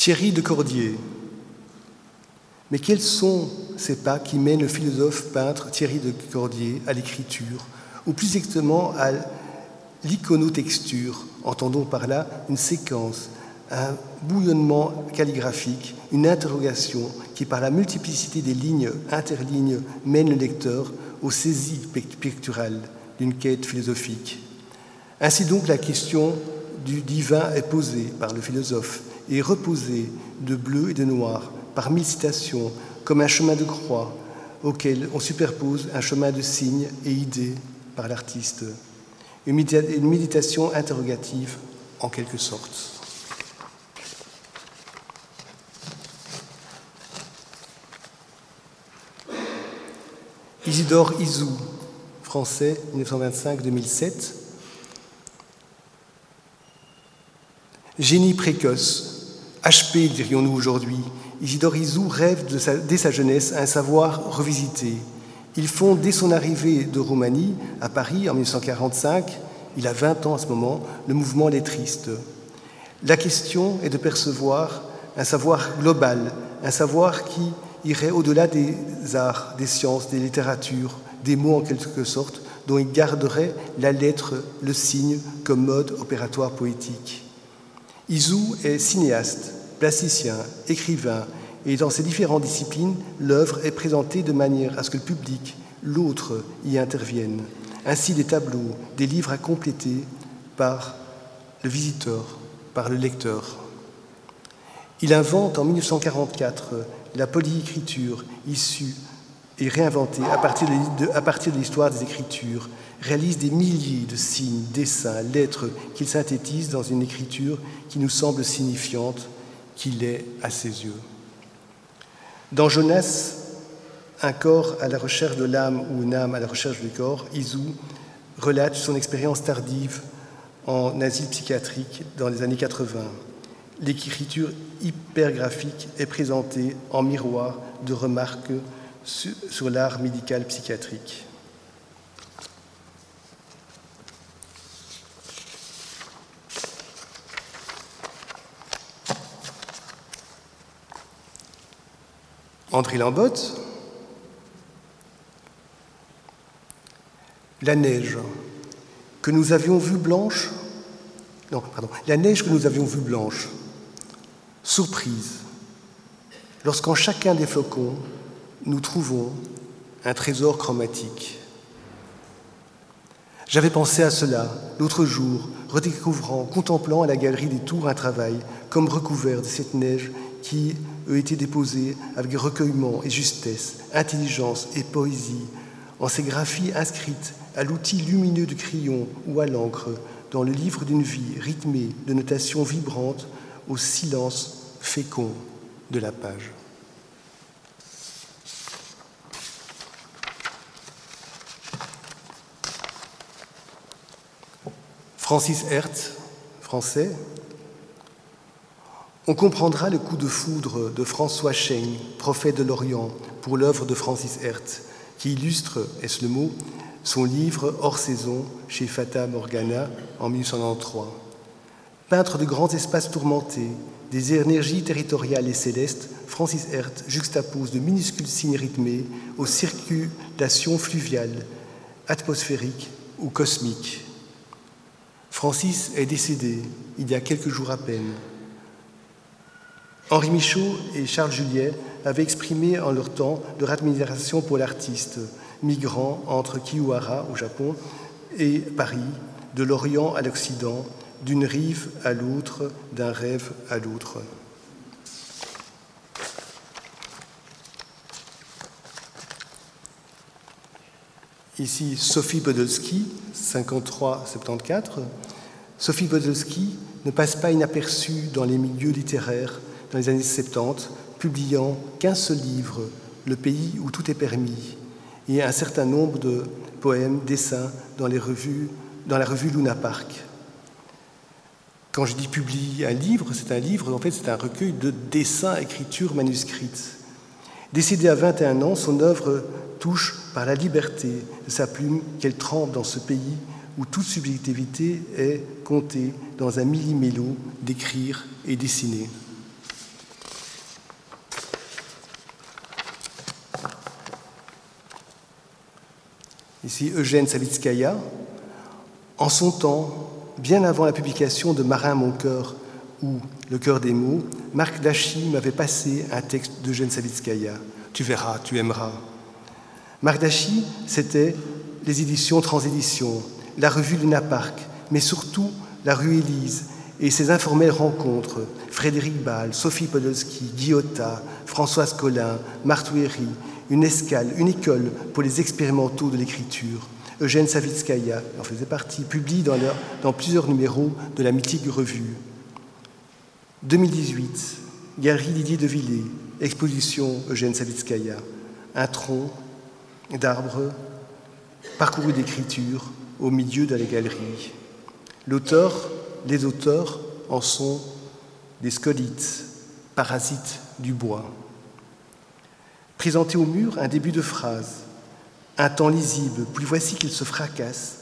Thierry de Cordier. Mais quels sont ces pas qui mènent le philosophe peintre Thierry de Cordier à l'écriture, ou plus exactement à l'iconotexture Entendons par là une séquence, un bouillonnement calligraphique, une interrogation qui, par la multiplicité des lignes interlignes, mène le lecteur aux saisies picturales d'une quête philosophique. Ainsi donc la question du divin est posée par le philosophe et reposé de bleu et de noir par mille citations, comme un chemin de croix auquel on superpose un chemin de signes et idées par l'artiste. Une méditation interrogative en quelque sorte. Isidore Isou, français, 1925-2007. Génie précoce, HP, dirions-nous aujourd'hui, Isidore Isou rêve dès sa jeunesse un savoir revisité. Il fonde dès son arrivée de Roumanie à Paris en 1945, il a 20 ans à ce moment, le mouvement lettriste. La question est de percevoir un savoir global, un savoir qui irait au-delà des arts, des sciences, des littératures, des mots en quelque sorte, dont il garderait la lettre, le signe comme mode opératoire poétique. Isou est cinéaste, plasticien, écrivain, et dans ses différentes disciplines, l'œuvre est présentée de manière à ce que le public, l'autre, y intervienne. Ainsi des tableaux, des livres à compléter par le visiteur, par le lecteur. Il invente en 1944 la polyécriture issue et réinventée à partir de, l'histoire des écritures, réalise des milliers de signes, dessins, lettres qu'il synthétise dans une écriture qui nous semble signifiante qu'il est à ses yeux. Dans Jonas, un corps à la recherche de l'âme ou une âme à la recherche du corps, Isou relate son expérience tardive en asile psychiatrique dans les années 80. L'écriture hypergraphique est présentée en miroir de remarques sur l'art médical psychiatrique. André Lambotte, la neige que nous avions vue blanche non, pardon, la neige que nous avions vue blanche. Surprise, lorsqu'en chacun des flocons, nous trouvons un trésor chromatique. J'avais pensé à cela l'autre jour, redécouvrant, contemplant à la galerie des tours un travail comme recouvert de cette neige qui a été déposée avec recueillement et justesse, intelligence et poésie, en ces graphies inscrites à l'outil lumineux du crayon ou à l'encre, dans le livre d'une vie rythmée de notations vibrantes au silence fécond de la page. Francis Hertz, français, on comprendra le coup de foudre de François Cheng, prophète de l'Orient, pour l'œuvre de Francis Hertz, qui illustre, est-ce le mot, son livre Hors saison chez Fata Morgana en 1893. Peintre de grands espaces tourmentés, des énergies territoriales et célestes, Francis Hertz juxtapose de minuscules signes rythmés aux circulations fluviales, atmosphériques ou cosmiques. Francis est décédé il y a quelques jours à peine. Henri Michaud et Charles Juliet avaient exprimé en leur temps leur admiration pour l'artiste, migrant entre Kiwara au Japon et Paris, de l'Orient à l'Occident, d'une rive à l'autre, d'un rêve à l'autre. Ici, Sophie Podolski, 53-74. Sophie Podolski ne passe pas inaperçue dans les milieux littéraires dans les années 70, publiant qu'un seul livre, Le pays où tout est permis, et un certain nombre de poèmes, dessins dans, la revue Luna Park. Quand je dis publie un livre, c'est un livre, en fait, c'est un recueil de dessins, écritures manuscrites. Décédée à 21 ans, son œuvre touche par la liberté de sa plume qu'elle trempe dans ce pays où toute subjectivité est comptée dans un millimélo d'écrire et dessiner. Ici Eugène Savitskaya, en son temps, bien avant la publication de Marin mon cœur ou Le cœur des mots, Marc Dachy m'avait passé un texte d'Eugène Savitskaya. Tu verras, tu aimeras. Marc Dachy, c'était les éditions Transéditions, la revue Luna Park, mais surtout la rue Élise et ses informelles rencontres. Frédéric Ball, Sophie Podolski, Guillotta, Françoise Collin, Martouéry, une escale, une école pour les expérimentaux de l'écriture. Eugène Savitskaya en faisait partie, publie dans, plusieurs numéros de la mythique revue. 2018, Galerie Didier de Villers, exposition Eugène Savitskaya, un tronc d'arbres parcouru d'écriture au milieu de la galerie. L'auteur, les auteurs en sont des scolites, parasites du bois. Présenté au mur un début de phrase, un temps lisible, puis voici qu'il se fracasse.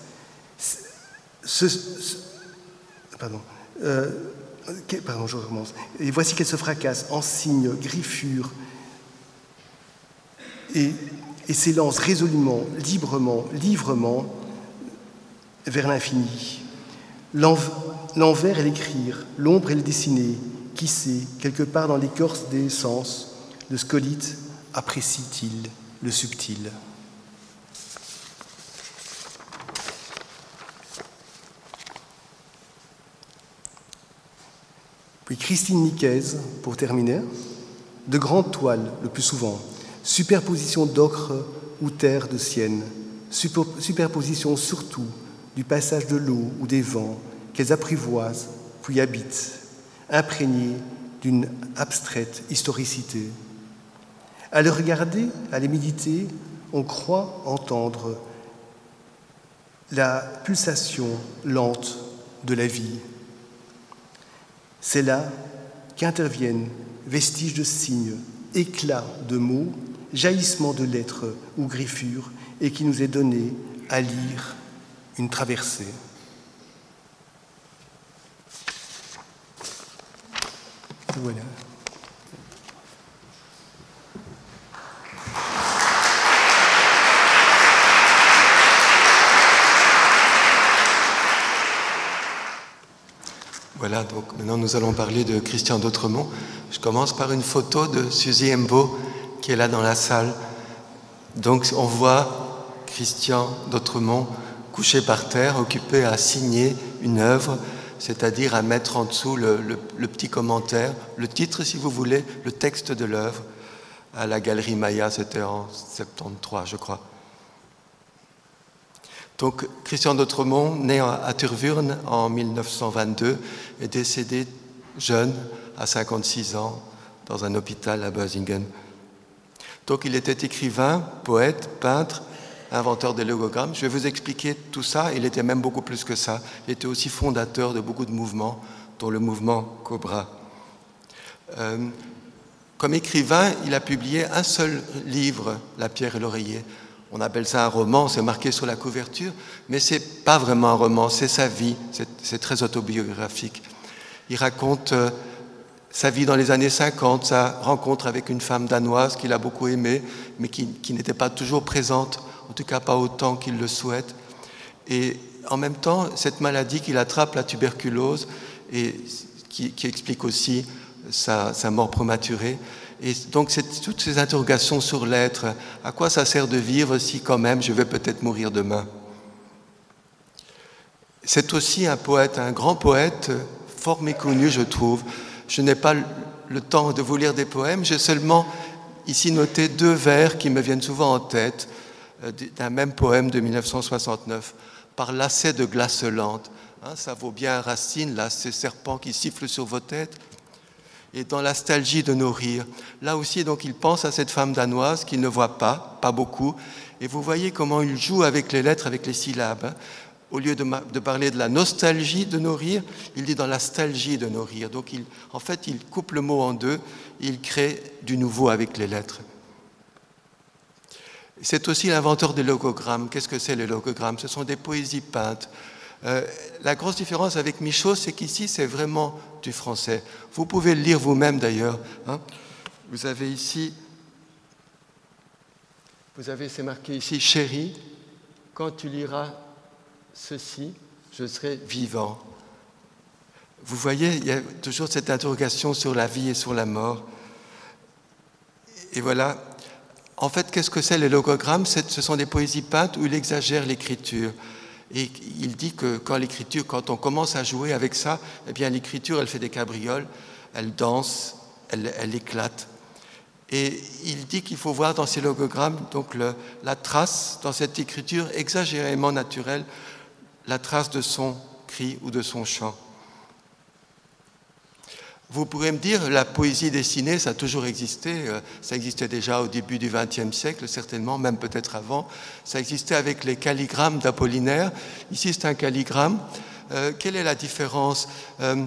pardon, euh, pardon, je recommence. Et voici qu'elle se fracasse en signes, griffures, et, s'élance résolument, librement, librement vers l'infini. L'envers et l'écrire, l'ombre et le dessiner, qui sait, quelque part dans l'écorce des sens, le scolite apprécie-t-il le subtil Puis Christine Niquez, pour terminer, de grandes toiles le plus souvent, superposition d'ocre ou terre de sienne, superposition surtout du passage de l'eau ou des vents qu'elles apprivoisent puis habitent, imprégnées d'une abstraite historicité. À le regarder, à les méditer, on croit entendre la pulsation lente de la vie. C'est là qu'interviennent vestiges de signes, éclats de mots, jaillissements de lettres ou griffures, et qui nous est donné à lire une traversée. Voilà. Voilà, donc maintenant nous allons parler de Christian d'Autremont. Je commence par une photo de Suzy Embo qui est là dans la salle. Donc on voit Christian d'Autremont couché par terre, occupé à signer une œuvre, c'est-à-dire à mettre en dessous le, petit commentaire, le titre si vous voulez, le texte de l'œuvre, à la galerie Maya, c'était en 73 je crois. Donc Christian d'Autremont, né à Turvurne en 1922, est décédé jeune, à 56 ans, dans un hôpital à Bösingen. Donc il était écrivain, poète, peintre, inventeur des logogrammes. Je vais vous expliquer tout ça. Il était même beaucoup plus que ça. Il était aussi fondateur de beaucoup de mouvements, dont le mouvement Cobra. Euh, comme écrivain, il a publié un seul livre, La pierre et l'oreiller, on appelle ça un roman, c'est marqué sur la couverture, mais ce n'est pas vraiment un roman, c'est sa vie, c'est très autobiographique. Il raconte euh, sa vie dans les années 50, sa rencontre avec une femme danoise qu'il a beaucoup aimée, mais qui, n'était pas toujours présente, en tout cas pas autant qu'il le souhaite. Et en même temps, cette maladie qu'il attrape, la tuberculose, et qui, explique aussi sa mort prématurée, et donc, toutes ces interrogations sur l'être. À quoi ça sert de vivre si quand même je vais peut-être mourir demain? C'est aussi un poète, un grand poète, fort méconnu, je trouve. Je n'ai pas le temps de vous lire des poèmes, j'ai seulement ici noté deux vers qui me viennent souvent en tête euh, d'un même poème de 1969, par lacet de glace lente. Hein, ça vaut bien Racine, là, ces serpents qui sifflent sur vos têtes et dans la nostalgie de nos rires. Là aussi, donc, il pense à cette femme danoise qu'il ne voit pas, pas beaucoup, et vous voyez comment il joue avec les lettres, avec les syllabes. Hein. Au lieu de, parler de la nostalgie de nos rires, il dit dans la nostalgie de nos rires. Donc, en fait, il coupe le mot en deux, il crée du nouveau avec les lettres. C'est aussi l'inventeur des logogrammes. Qu'est-ce que c'est les logogrammes? Ce sont des poésies peintes euh, la grosse différence avec Michaud, c'est qu'ici, c'est vraiment du français. Vous pouvez le lire vous-même d'ailleurs. Hein. Vous avez ici, vous avez, c'est marqué ici, chérie, quand tu liras ceci, je serai vivant. Vous voyez, il y a toujours cette interrogation sur la vie et sur la mort. Et voilà. En fait, qu'est-ce que c'est les logogrammes Ce sont des poésies peintes où il exagère l'écriture. Et il dit que quand l'écriture, quand on commence à jouer avec ça, eh bien l'écriture, elle fait des cabrioles, elle danse, elle, elle éclate. Et il dit qu'il faut voir dans ces logogrammes donc la trace dans cette écriture exagérément naturelle, la trace de son cri ou de son chant. Vous pourrez me dire, la poésie dessinée, ça a toujours existé. Euh, ça existait déjà au début du XXe siècle, certainement, même peut-être avant. Ça existait avec les calligrammes d'Apollinaire. Ici, c'est un calligramme. Euh, quelle est la différence euh,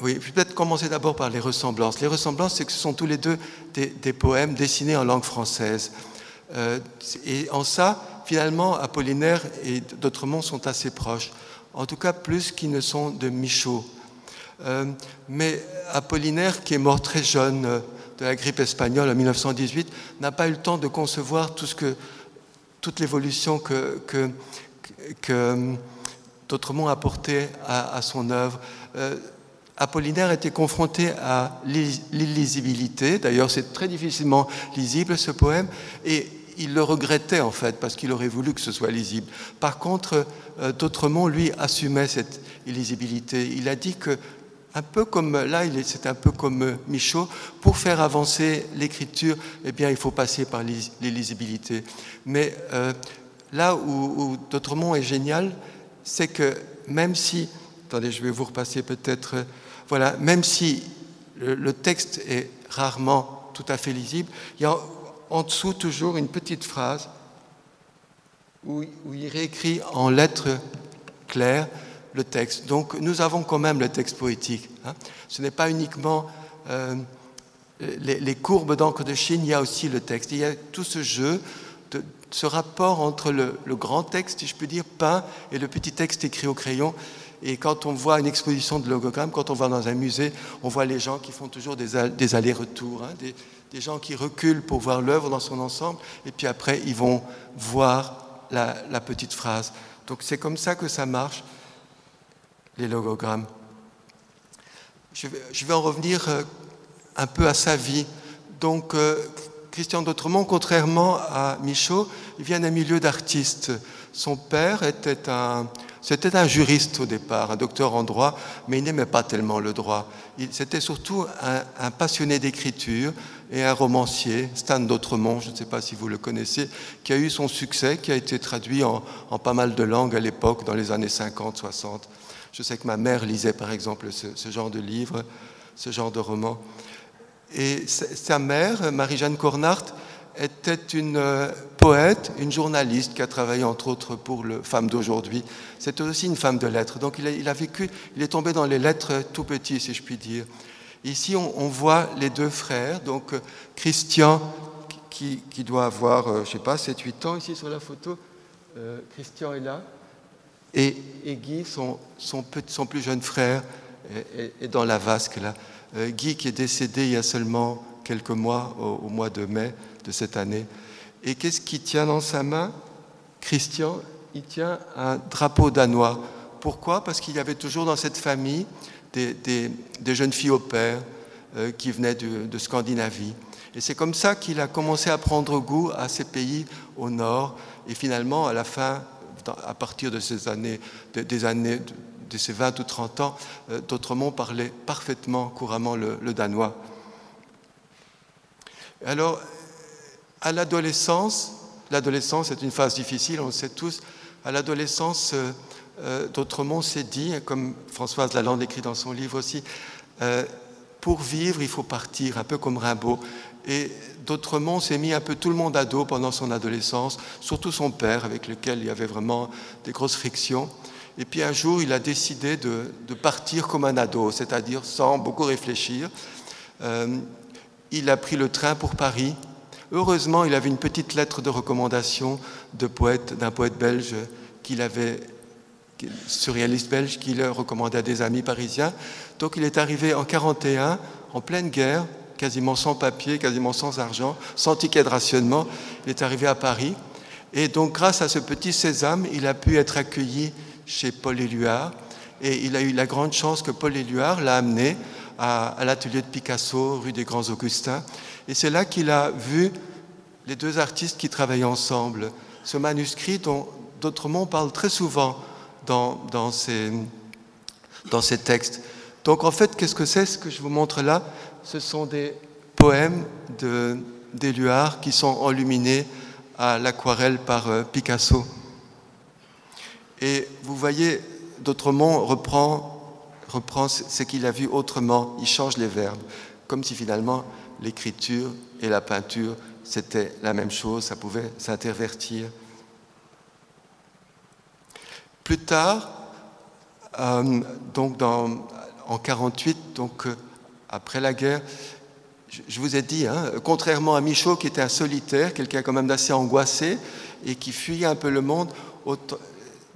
Oui, je vais peut-être commencer d'abord par les ressemblances. Les ressemblances, c'est que ce sont tous les deux des, poèmes dessinés en langue française. et en ça, finalement, Apollinaire et D'autremont sont assez proches. En tout cas, plus qu'ils ne sont de Michaud. Euh, mais Apollinaire, qui est mort très jeune euh, de la grippe espagnole en 1918, n'a pas eu le temps de concevoir toute l'évolution que, que, que à, son œuvre. Euh, Apollinaire était confronté à l'illisibilité, d'ailleurs c'est très difficilement lisible ce poème, et il le regrettait en fait, parce qu'il aurait voulu que ce soit lisible. Par contre, Dautremont, lui, assumait cette illisibilité. Il a dit que un peu comme là, c'est un peu comme Michaud. Pour faire avancer l'écriture, eh bien, il faut passer par l'illisibilité. Mais euh, là où, où est génial, c'est que même si, attendez, je vais vous repasser peut-être, euh, voilà, même si le, texte est rarement tout à fait lisible, il y a en dessous toujours une petite phrase où il réécrit en lettres claires texte. Donc nous avons quand même le texte poétique. Hein. Ce n'est pas uniquement euh, les, courbes d'encre de Chine, il y a aussi le texte. Il y a tout ce jeu, ce rapport entre le, grand texte, si je peux dire, peint, et le petit texte écrit au crayon. Et quand on voit une exposition de logogrammes, quand on va dans un musée, on voit les gens qui font toujours des, allers-retours, hein, des, gens qui reculent pour voir l'œuvre dans son ensemble, et puis après, ils vont voir la petite phrase. Donc c'est comme ça que ça marche. Les logogrammes. Je vais, en revenir euh, un peu à sa vie. Donc, euh, Christian d'Autremont, contrairement à Michaud, il vient d'un milieu d'artistes. Son père était un, c'était un juriste au départ, un docteur en droit, mais il n'aimait pas tellement le droit. C'était surtout un, passionné d'écriture et un romancier, Stan d'Autremont, je ne sais pas si vous le connaissez, qui a eu son succès, qui a été traduit en, en pas mal de langues à l'époque, dans les années 50-60. Je sais que ma mère lisait par exemple ce, genre de livre, ce genre de roman. Et sa mère, Marie-Jeanne Cornart, était une euh, poète, une journaliste qui a travaillé entre autres pour le Femme d'aujourd'hui. C'était aussi une femme de lettres. Donc il a, vécu, il est tombé dans les lettres tout petit, si je puis dire. Ici, on, voit les deux frères, donc euh, Christian, qui, doit avoir, euh, je ne sais pas, 7-8 ans ici sur la photo. Christian est là. Et, et Guy, son, son, son, plus jeune frère, est, est, est dans la vasque là. Euh, Guy qui est décédé il y a seulement quelques mois, au, au mois de mai de cette année. Et qu'est-ce qu'il tient dans sa main? Christian, il tient un drapeau danois. Pourquoi? Parce qu'il y avait toujours dans cette famille des, des, des jeunes filles au père euh, qui venaient de, de Scandinavie. Et c'est comme ça qu'il a commencé à prendre goût à ces pays au nord. Et finalement, à la fin, à partir de ces années, des années de ces 20 ou 30 ans, euh, D'Autremont parlait parfaitement, couramment le, danois. Alors, à l'adolescence, l'adolescence est une phase difficile, on le sait tous, à l'adolescence, euh, euh, D'Autremont s'est dit, comme Françoise Lalande écrit dans son livre aussi, pour vivre, il faut partir, un peu comme Rimbaud. Et D'Autremont s'est mis un peu tout le monde à dos pendant son adolescence, surtout son père, avec lequel il y avait vraiment des grosses frictions. Et puis un jour, il a décidé de, partir comme un ado, c'est-à-dire sans beaucoup réfléchir. Euh, il a pris le train pour Paris. Heureusement, il avait une petite lettre de recommandation d'un poète belge qu'il avait, surréaliste belge, qu'il recommandait à des amis parisiens. Donc il est arrivé en 41, en pleine guerre, quasiment sans papier, quasiment sans argent, sans ticket de rationnement. Il est arrivé à Paris. Et donc, grâce à ce petit sésame, il a pu être accueilli chez Paul Éluard. Et il a eu la grande chance que Paul Éluard l'a amené à, l'atelier de Picasso, rue des Grands Augustins. Et c'est là qu'il a vu les deux artistes qui travaillaient ensemble. Ce manuscrit dont d'Autremont parle très souvent dans, ces, dans ces textes. Donc en fait, qu'est-ce que c'est ce que je vous montre là? Ce sont des poèmes d'Éluard qui sont enluminés à l'aquarelle par euh, Picasso. Et vous voyez, d'Autremont reprend, reprend ce qu'il a vu autrement, il change les verbes, comme si finalement l'écriture et la peinture, c'était la même chose, ça pouvait s'intervertir. Plus tard, euh, donc en 48, donc euh, après la guerre, je, vous ai dit, hein, contrairement à Michaud qui était un solitaire, quelqu'un quand même d'assez angoissé et qui fuyait un peu le monde,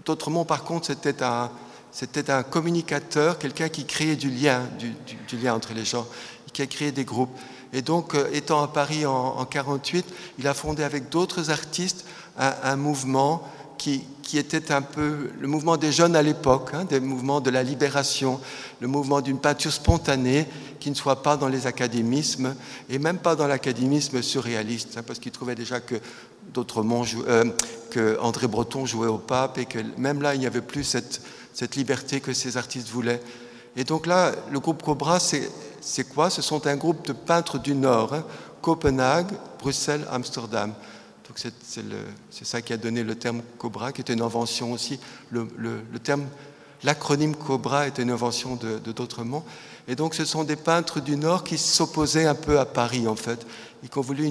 D'autrement, par contre, c'était un, c'était un communicateur, quelqu'un qui créait du lien, du, lien entre les gens, qui a créé des groupes. Et donc, euh, étant à Paris en, en 48, il a fondé avec d'autres artistes un mouvement qui, était un peu le mouvement des jeunes à l'époque, hein, des mouvements de la libération, le mouvement d'une peinture spontanée qui ne soit pas dans les académismes et même pas dans l'académisme surréaliste, hein, parce qu'il trouvait déjà que d'Autremont, euh, que André Breton jouait au pape et que même là, il n'y avait plus cette, cette liberté que ces artistes voulaient. Et donc là, le groupe Cobra, c'est quoi? Ce sont un groupe de peintres du Nord, hein, Copenhague, Bruxelles, Amsterdam. C'est ça qui a donné le terme Cobra, qui était une invention aussi. Le, terme, l'acronyme Cobra était une invention de d'Autremont. Et donc ce sont des peintres du Nord qui s'opposaient un peu à Paris, en fait, et qui ont voulu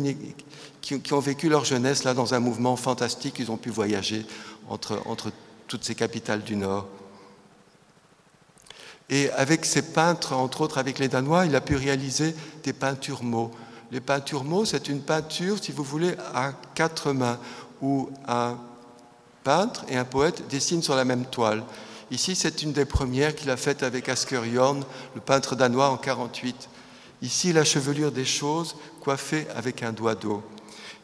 qui, ont vécu leur jeunesse là dans un mouvement fantastique. Ils ont pu voyager entre, entre toutes ces capitales du Nord. Et avec ces peintres, entre autres avec les Danois, il a pu réaliser des peintures mots. Les peintures mots, c'est une peinture, si vous voulez, à quatre mains, où un peintre et un poète dessinent sur la même toile. Ici, c'est une des premières qu'il a faites avec Asker Jorn, le peintre danois, en 48. Ici, la chevelure des choses, coiffée avec un doigt d'eau.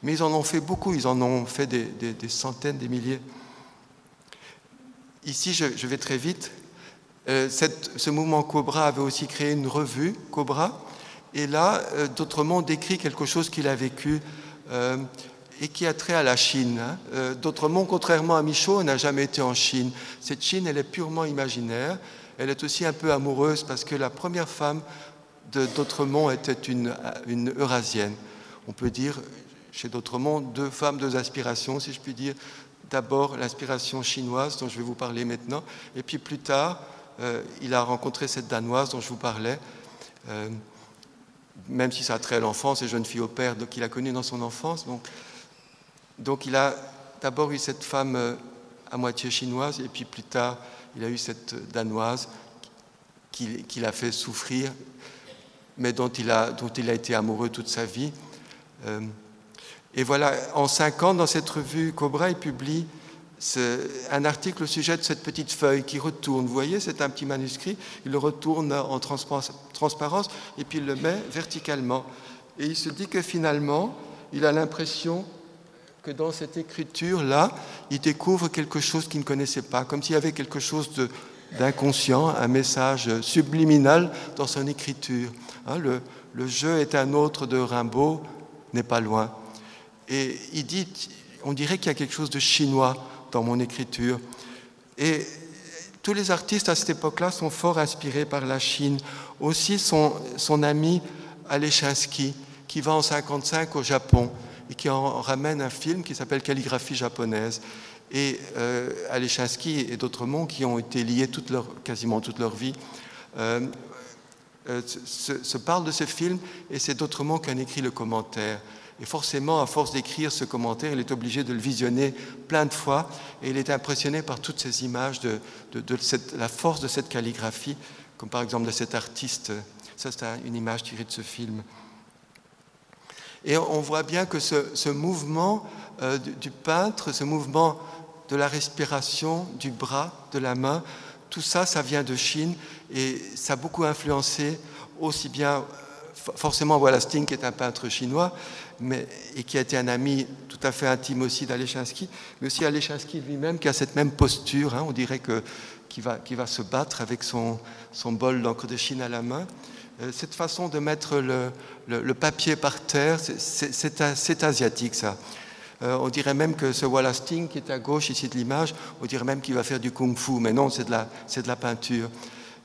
Mais ils en ont fait beaucoup, ils en ont fait des, centaines, des milliers. Ici, je, je, vais très vite. Euh, ce mouvement Cobra avait aussi créé une revue, Cobra, et là, euh, D'autrement décrit quelque chose qu'il a vécu euh, et qui a trait à la Chine. Hein. D'autrement, contrairement à Michaud, n'a jamais été en Chine. Cette Chine, elle est purement imaginaire. Elle est aussi un peu amoureuse parce que la première femme de D'Autremont était une, Eurasienne. On peut dire, chez D'Autremont, deux femmes, deux aspirations, si je puis dire. D'abord, l'inspiration chinoise, dont je vais vous parler maintenant, et puis plus tard, euh, il a rencontré cette Danoise dont je vous parlais, euh, même si ça a trait à l'enfance, et jeune fille au père, qu'il a connue dans son enfance. Donc, donc il a d'abord eu cette femme euh, à moitié chinoise, et puis plus tard, il a eu cette Danoise qui, qui l'a fait souffrir, mais dont il, a, dont il a été amoureux toute sa vie. et voilà, en cinq ans, dans cette revue Cobra, il publie un article au sujet de cette petite feuille qui retourne. Vous voyez, c'est un petit manuscrit. Il le retourne en transparence et puis il le met verticalement. Et il se dit que finalement, il a l'impression que dans cette écriture-là, il découvre quelque chose qu'il ne connaissait pas, comme s'il y avait quelque chose d'inconscient, un message subliminal dans son écriture. Hein, le, le jeu est un autre de Rimbaud, n'est pas loin. Et il dit, on dirait qu'il y a quelque chose de chinois dans mon écriture. Et tous les artistes à cette époque-là sont fort inspirés par la Chine. Aussi son, son ami Alechinsky, qui va en 55 au Japon et qui en ramène un film qui s'appelle Calligraphie japonaise. Et euh, Alechinsky et d'autres monts qui ont été liés quasiment toute leur vie euh, euh, se, parlent de ce film et c'est d'autres monts qui écrit le commentaire. Et forcément, à force d'écrire ce commentaire, il est obligé de le visionner plein de fois. Et il est impressionné par toutes ces images, de, la force de cette calligraphie, comme par exemple de cet artiste. Ça, c'est une image tirée de ce film. Et on voit bien que ce, mouvement euh, du, peintre, ce mouvement de la respiration, du bras, de la main, tout ça, ça vient de Chine et ça a beaucoup influencé aussi bien, forcément, voilà, Sting qui est un peintre chinois, et qui a été un ami tout à fait intime aussi d'Alechinsky, mais aussi Alechinsky lui-même qui a cette même posture, hein, on dirait que qui va, qui va se battre avec son, son bol d'encre de Chine à la main. Euh, cette façon de mettre le, le, papier par terre, c'est asiatique ça. Euh, on dirait même que ce Wallace Sting qui est à gauche ici de l'image, on dirait même qu'il va faire du kung-fu, mais non, c'est de, la, de la peinture.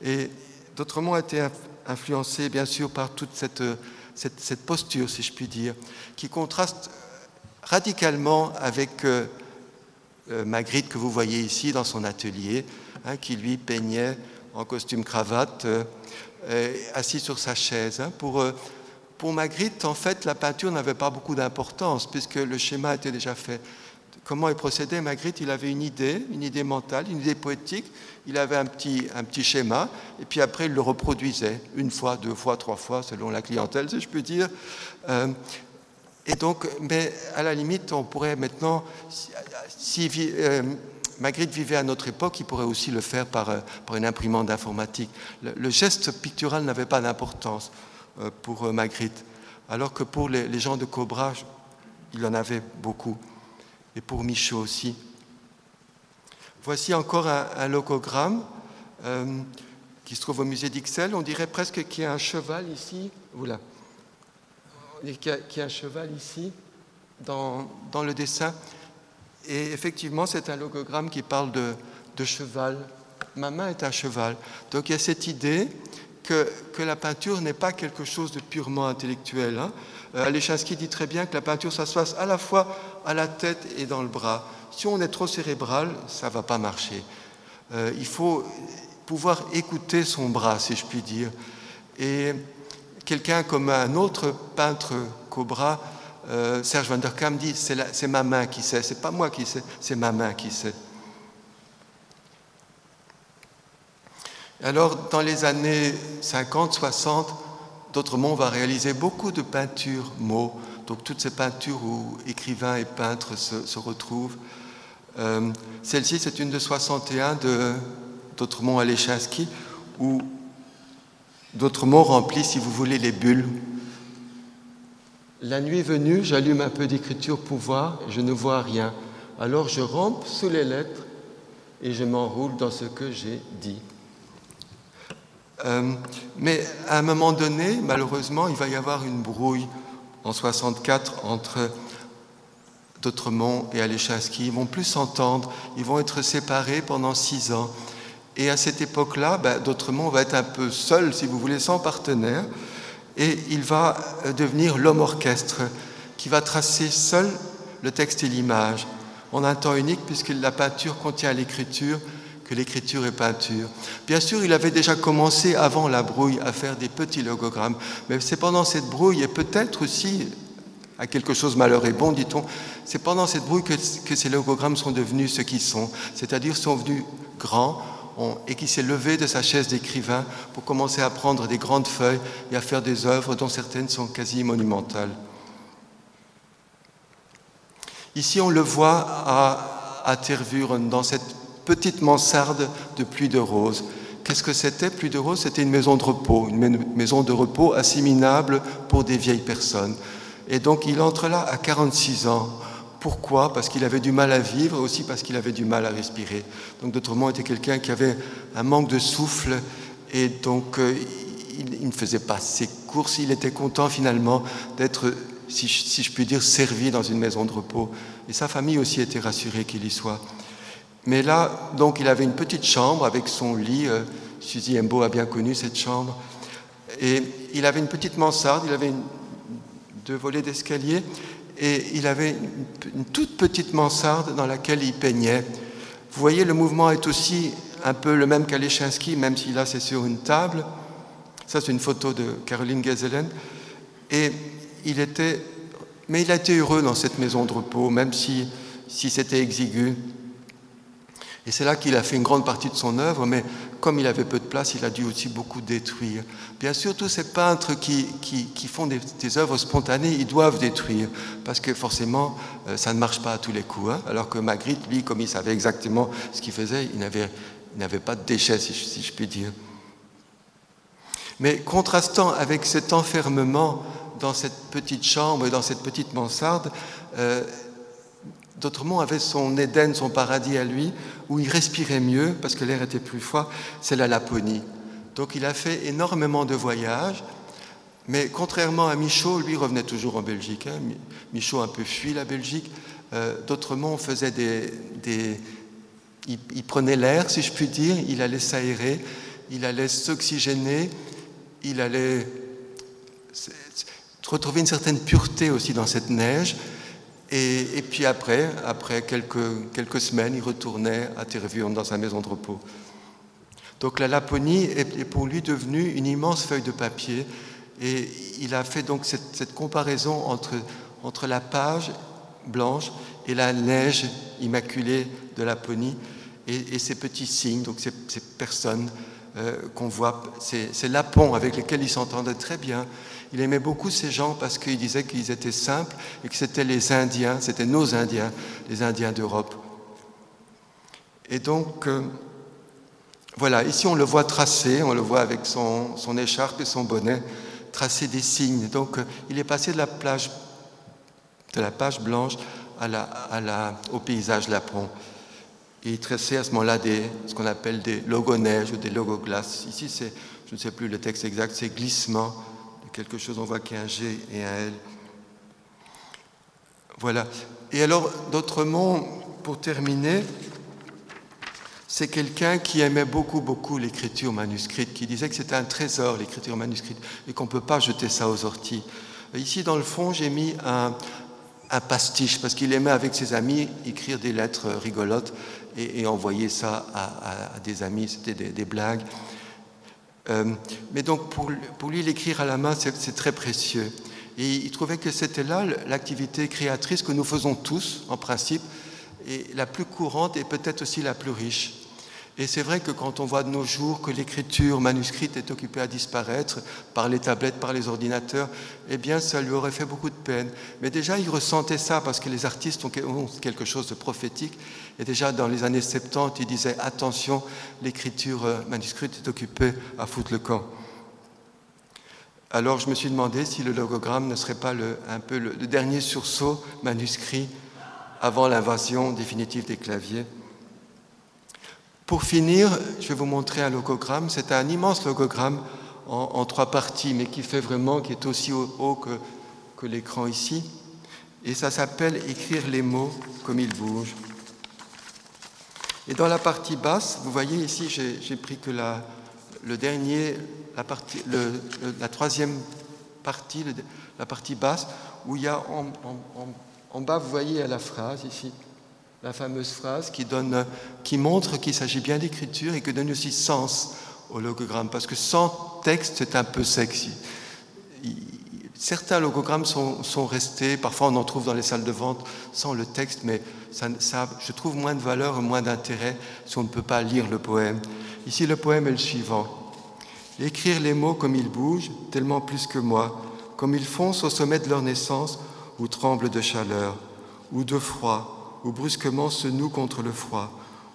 Et d'autres mots a été influencé bien sûr par toute cette cette, posture, si je puis dire, qui contraste radicalement avec euh, euh, Magritte que vous voyez ici dans son atelier, hein, qui lui peignait en costume cravate, euh, assis sur sa chaise. Hein. pour, pour Magritte, en fait, la peinture n'avait pas beaucoup d'importance, puisque le schéma était déjà fait comment il procédait. Magritte, il avait une idée, une idée mentale, une idée poétique. Il avait un petit, un petit schéma, et puis après, il le reproduisait une fois, deux fois, trois fois, selon la clientèle, si je peux dire. Euh, et donc, mais à la limite, on pourrait maintenant, si, euh, Magritte vivait à notre époque, il pourrait aussi le faire par, euh, par une imprimante d'informatique. Le, geste pictural n'avait pas d'importance pour Magritte, alors que pour les, les gens de Cobra, il en avait beaucoup et pour Michaud aussi. Voici encore un, logogramme euh, qui se trouve au musée d'Ixelles. On dirait presque qu'il y a un cheval ici. Oula. Qu'il y, a un cheval ici dans, le dessin. Et effectivement, c'est un logogramme qui parle de, cheval. Ma main est un cheval. Donc il y a cette idée que, que la peinture n'est pas quelque chose de purement intellectuel. Hein. Euh, Alechinsky dit très bien que la peinture, ça se passe à la fois à la tête et dans le bras. Si on est trop cérébral, ça ne va pas marcher. Euh, il faut pouvoir écouter son bras, si je puis dire. Et quelqu'un comme un autre peintre Cobra, euh, Serge Van der Kam, dit c'est ma main qui sait, c'est pas moi qui sais, c'est ma main qui sait. Alors, dans les années 50, 60, D'autrement, on va réaliser beaucoup de peintures mots, donc toutes ces peintures où écrivains et peintres se, retrouvent. Euh, celle-ci, c'est une de 61 de d'Autremont à Lechinsky, où D'autremont remplit, si vous voulez, les bulles. La nuit venue, j'allume un peu d'écriture pour voir, je ne vois rien. Alors je rampe sous les lettres et je m'enroule dans ce que j'ai dit. Euh, mais à un moment donné, malheureusement, il va y avoir une brouille en 64 entre D'Autremont et Alechinski. Ils vont plus s'entendre, ils vont être séparés pendant six ans. Et à cette époque-là, ben, D'Autremont va être un peu seul, si vous voulez, sans partenaire, et il va euh, devenir l'homme orchestre qui va tracer seul le texte et l'image en un temps unique, puisque la peinture contient l'écriture, que l'écriture est peinture. Bien sûr, il avait déjà commencé avant la brouille à faire des petits logogrammes, mais c'est pendant cette brouille, et peut-être aussi à quelque chose malheur et bon, dit-on, c'est pendant cette brouille que, que, ces logogrammes sont devenus ce qu'ils sont, c'est-à-dire sont venus grands et qui s'est levé de sa chaise d'écrivain pour commencer à prendre des grandes feuilles et à faire des œuvres dont certaines sont quasi monumentales. Ici, on le voit à, à Tervuren, dans cette petite mansarde de pluie de roses. Qu'est-ce que c'était Pluie de roses, c'était une maison de repos, une maison de repos assimilable pour des vieilles personnes. Et donc il entre là à 46 ans. Pourquoi? Parce qu'il avait du mal à vivre, aussi parce qu'il avait du mal à respirer. Donc d'autrement, était quelqu'un qui avait un manque de souffle et donc euh, il, ne faisait pas ses courses. Il était content finalement d'être, si, je puis dire, servi dans une maison de repos. Et sa famille aussi était rassurée qu'il y soit. Mais là, donc, il avait une petite chambre avec son lit. Euh, Suzy Embo a bien connu cette chambre. Et il avait une petite mansarde, il avait deux volets d'escalier, et il avait une, une, toute petite mansarde dans laquelle il peignait. Vous voyez, le mouvement est aussi un peu le même qu'Alechinski, même si là c'est sur une table. Ça, c'est une photo de Caroline Gazelen. Et il était, mais il a été heureux dans cette maison de repos, même si, si c'était exigu. Et c'est là qu'il a fait une grande partie de son œuvre, mais comme il avait peu de place, il a dû aussi beaucoup détruire. Bien sûr, tous ces peintres qui, qui, font des, œuvres spontanées, ils doivent détruire, parce que forcément, euh, ça ne marche pas à tous les coups. Hein. Alors que Magritte, lui, comme il savait exactement ce qu'il faisait, il n'avait pas de déchets, si je, puis dire. Mais contrastant avec cet enfermement dans cette petite chambre et dans cette petite mansarde, euh, D'autrement avait son Éden, son paradis à lui, où il respirait mieux parce que l'air était plus froid, c'est la Laponie. Donc il a fait énormément de voyages, mais contrairement à Michaud, lui revenait toujours en Belgique. Hein. Michaud un peu fui la Belgique. Euh, D'autrement, on faisait des, des il, il, prenait l'air, si je puis dire, il allait s'aérer, il allait s'oxygéner, il allait retrouver une certaine pureté aussi dans cette neige. Et, puis après, après quelques, quelques semaines, il retournait à Tervuren dans sa maison de repos. Donc la Laponie est, pour lui devenue une immense feuille de papier et il a fait donc cette, cette comparaison entre, entre la page blanche et la neige immaculée de Laponie et, et ces petits signes, donc ces, ces personnes euh, qu'on voit, ces lapons avec lesquels il s'entendait très bien. Il aimait beaucoup ces gens parce qu'il disait qu'ils étaient simples et que c'était les Indiens, c'était nos Indiens, les Indiens d'Europe. Et donc, euh, voilà, ici on le voit tracer, on le voit avec son, son écharpe et son bonnet, tracer des signes. Donc, euh, il est passé de la, plage, de la page blanche à la, à la, au paysage lapon. Et il traçait à ce moment-là ce qu'on appelle des logos neige ou des logos glace. Ici, c'est, je ne sais plus le texte exact, c'est glissement quelque chose, on voit qu'il y a un G et un L. Voilà. Et alors, d'autres mots, pour terminer, c'est quelqu'un qui aimait beaucoup, beaucoup l'écriture manuscrite, qui disait que c'était un trésor, l'écriture manuscrite, et qu'on ne peut pas jeter ça aux orties. Ici, dans le fond, j'ai mis un pastiche, parce qu'il aimait avec ses amis écrire des lettres rigolotes et, envoyer ça à, des amis, c'était des, des blagues. Euh, mais donc pour, pour lui, l'écrire à la main, c'est très précieux. Et il trouvait que c'était là l'activité créatrice que nous faisons tous, en principe, et la plus courante et peut-être aussi la plus riche. Et c'est vrai que quand on voit de nos jours que l'écriture manuscrite est occupée à disparaître par les tablettes, par les ordinateurs, eh bien, ça lui aurait fait beaucoup de peine. Mais déjà, il ressentait ça parce que les artistes ont quelque chose de prophétique. Et déjà, dans les années 70, il disait attention, l'écriture manuscrite est occupée à foutre le camp. Alors, je me suis demandé si le logogramme ne serait pas un peu le dernier sursaut manuscrit avant l'invasion définitive des claviers. Pour finir, je vais vous montrer un logogramme. C'est un immense logogramme en, trois parties, mais qui fait vraiment, qui est aussi haut, que, l'écran ici. Et ça s'appelle Écrire les mots comme ils bougent. Et dans la partie basse, vous voyez ici, j'ai pris que la, le la, troisième partie, la partie basse, où il y a en, bas, vous voyez la phrase ici, la fameuse phrase qui, montre qu'il s'agit bien d'écriture et qui donne aussi sens au logogramme, parce que sans texte, c'est un peu sexy. Certains logogrammes sont, restés, parfois on en trouve dans les salles de vente sans le texte, mais je trouve moins de valeur moins d'intérêt si on ne peut pas lire le poème. Ici, le poème est le suivant. Écrire les mots comme ils bougent, tellement plus que moi, comme ils foncent au sommet de leur naissance, ou tremblent de chaleur, ou de froid, ou brusquement se nouent contre le froid,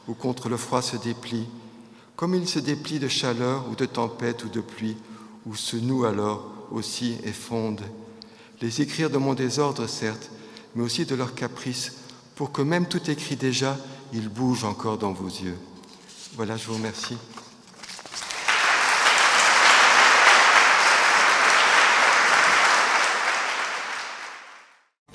ou contre le froid se déplient, comme ils se déplient de chaleur, ou de tempête, ou de pluie, ou se nouent alors aussi et fondent. Les écrire de mon désordre, certes, mais aussi de leur caprice, pour que même tout écrit déjà, il bouge encore dans vos yeux. Voilà, je vous remercie.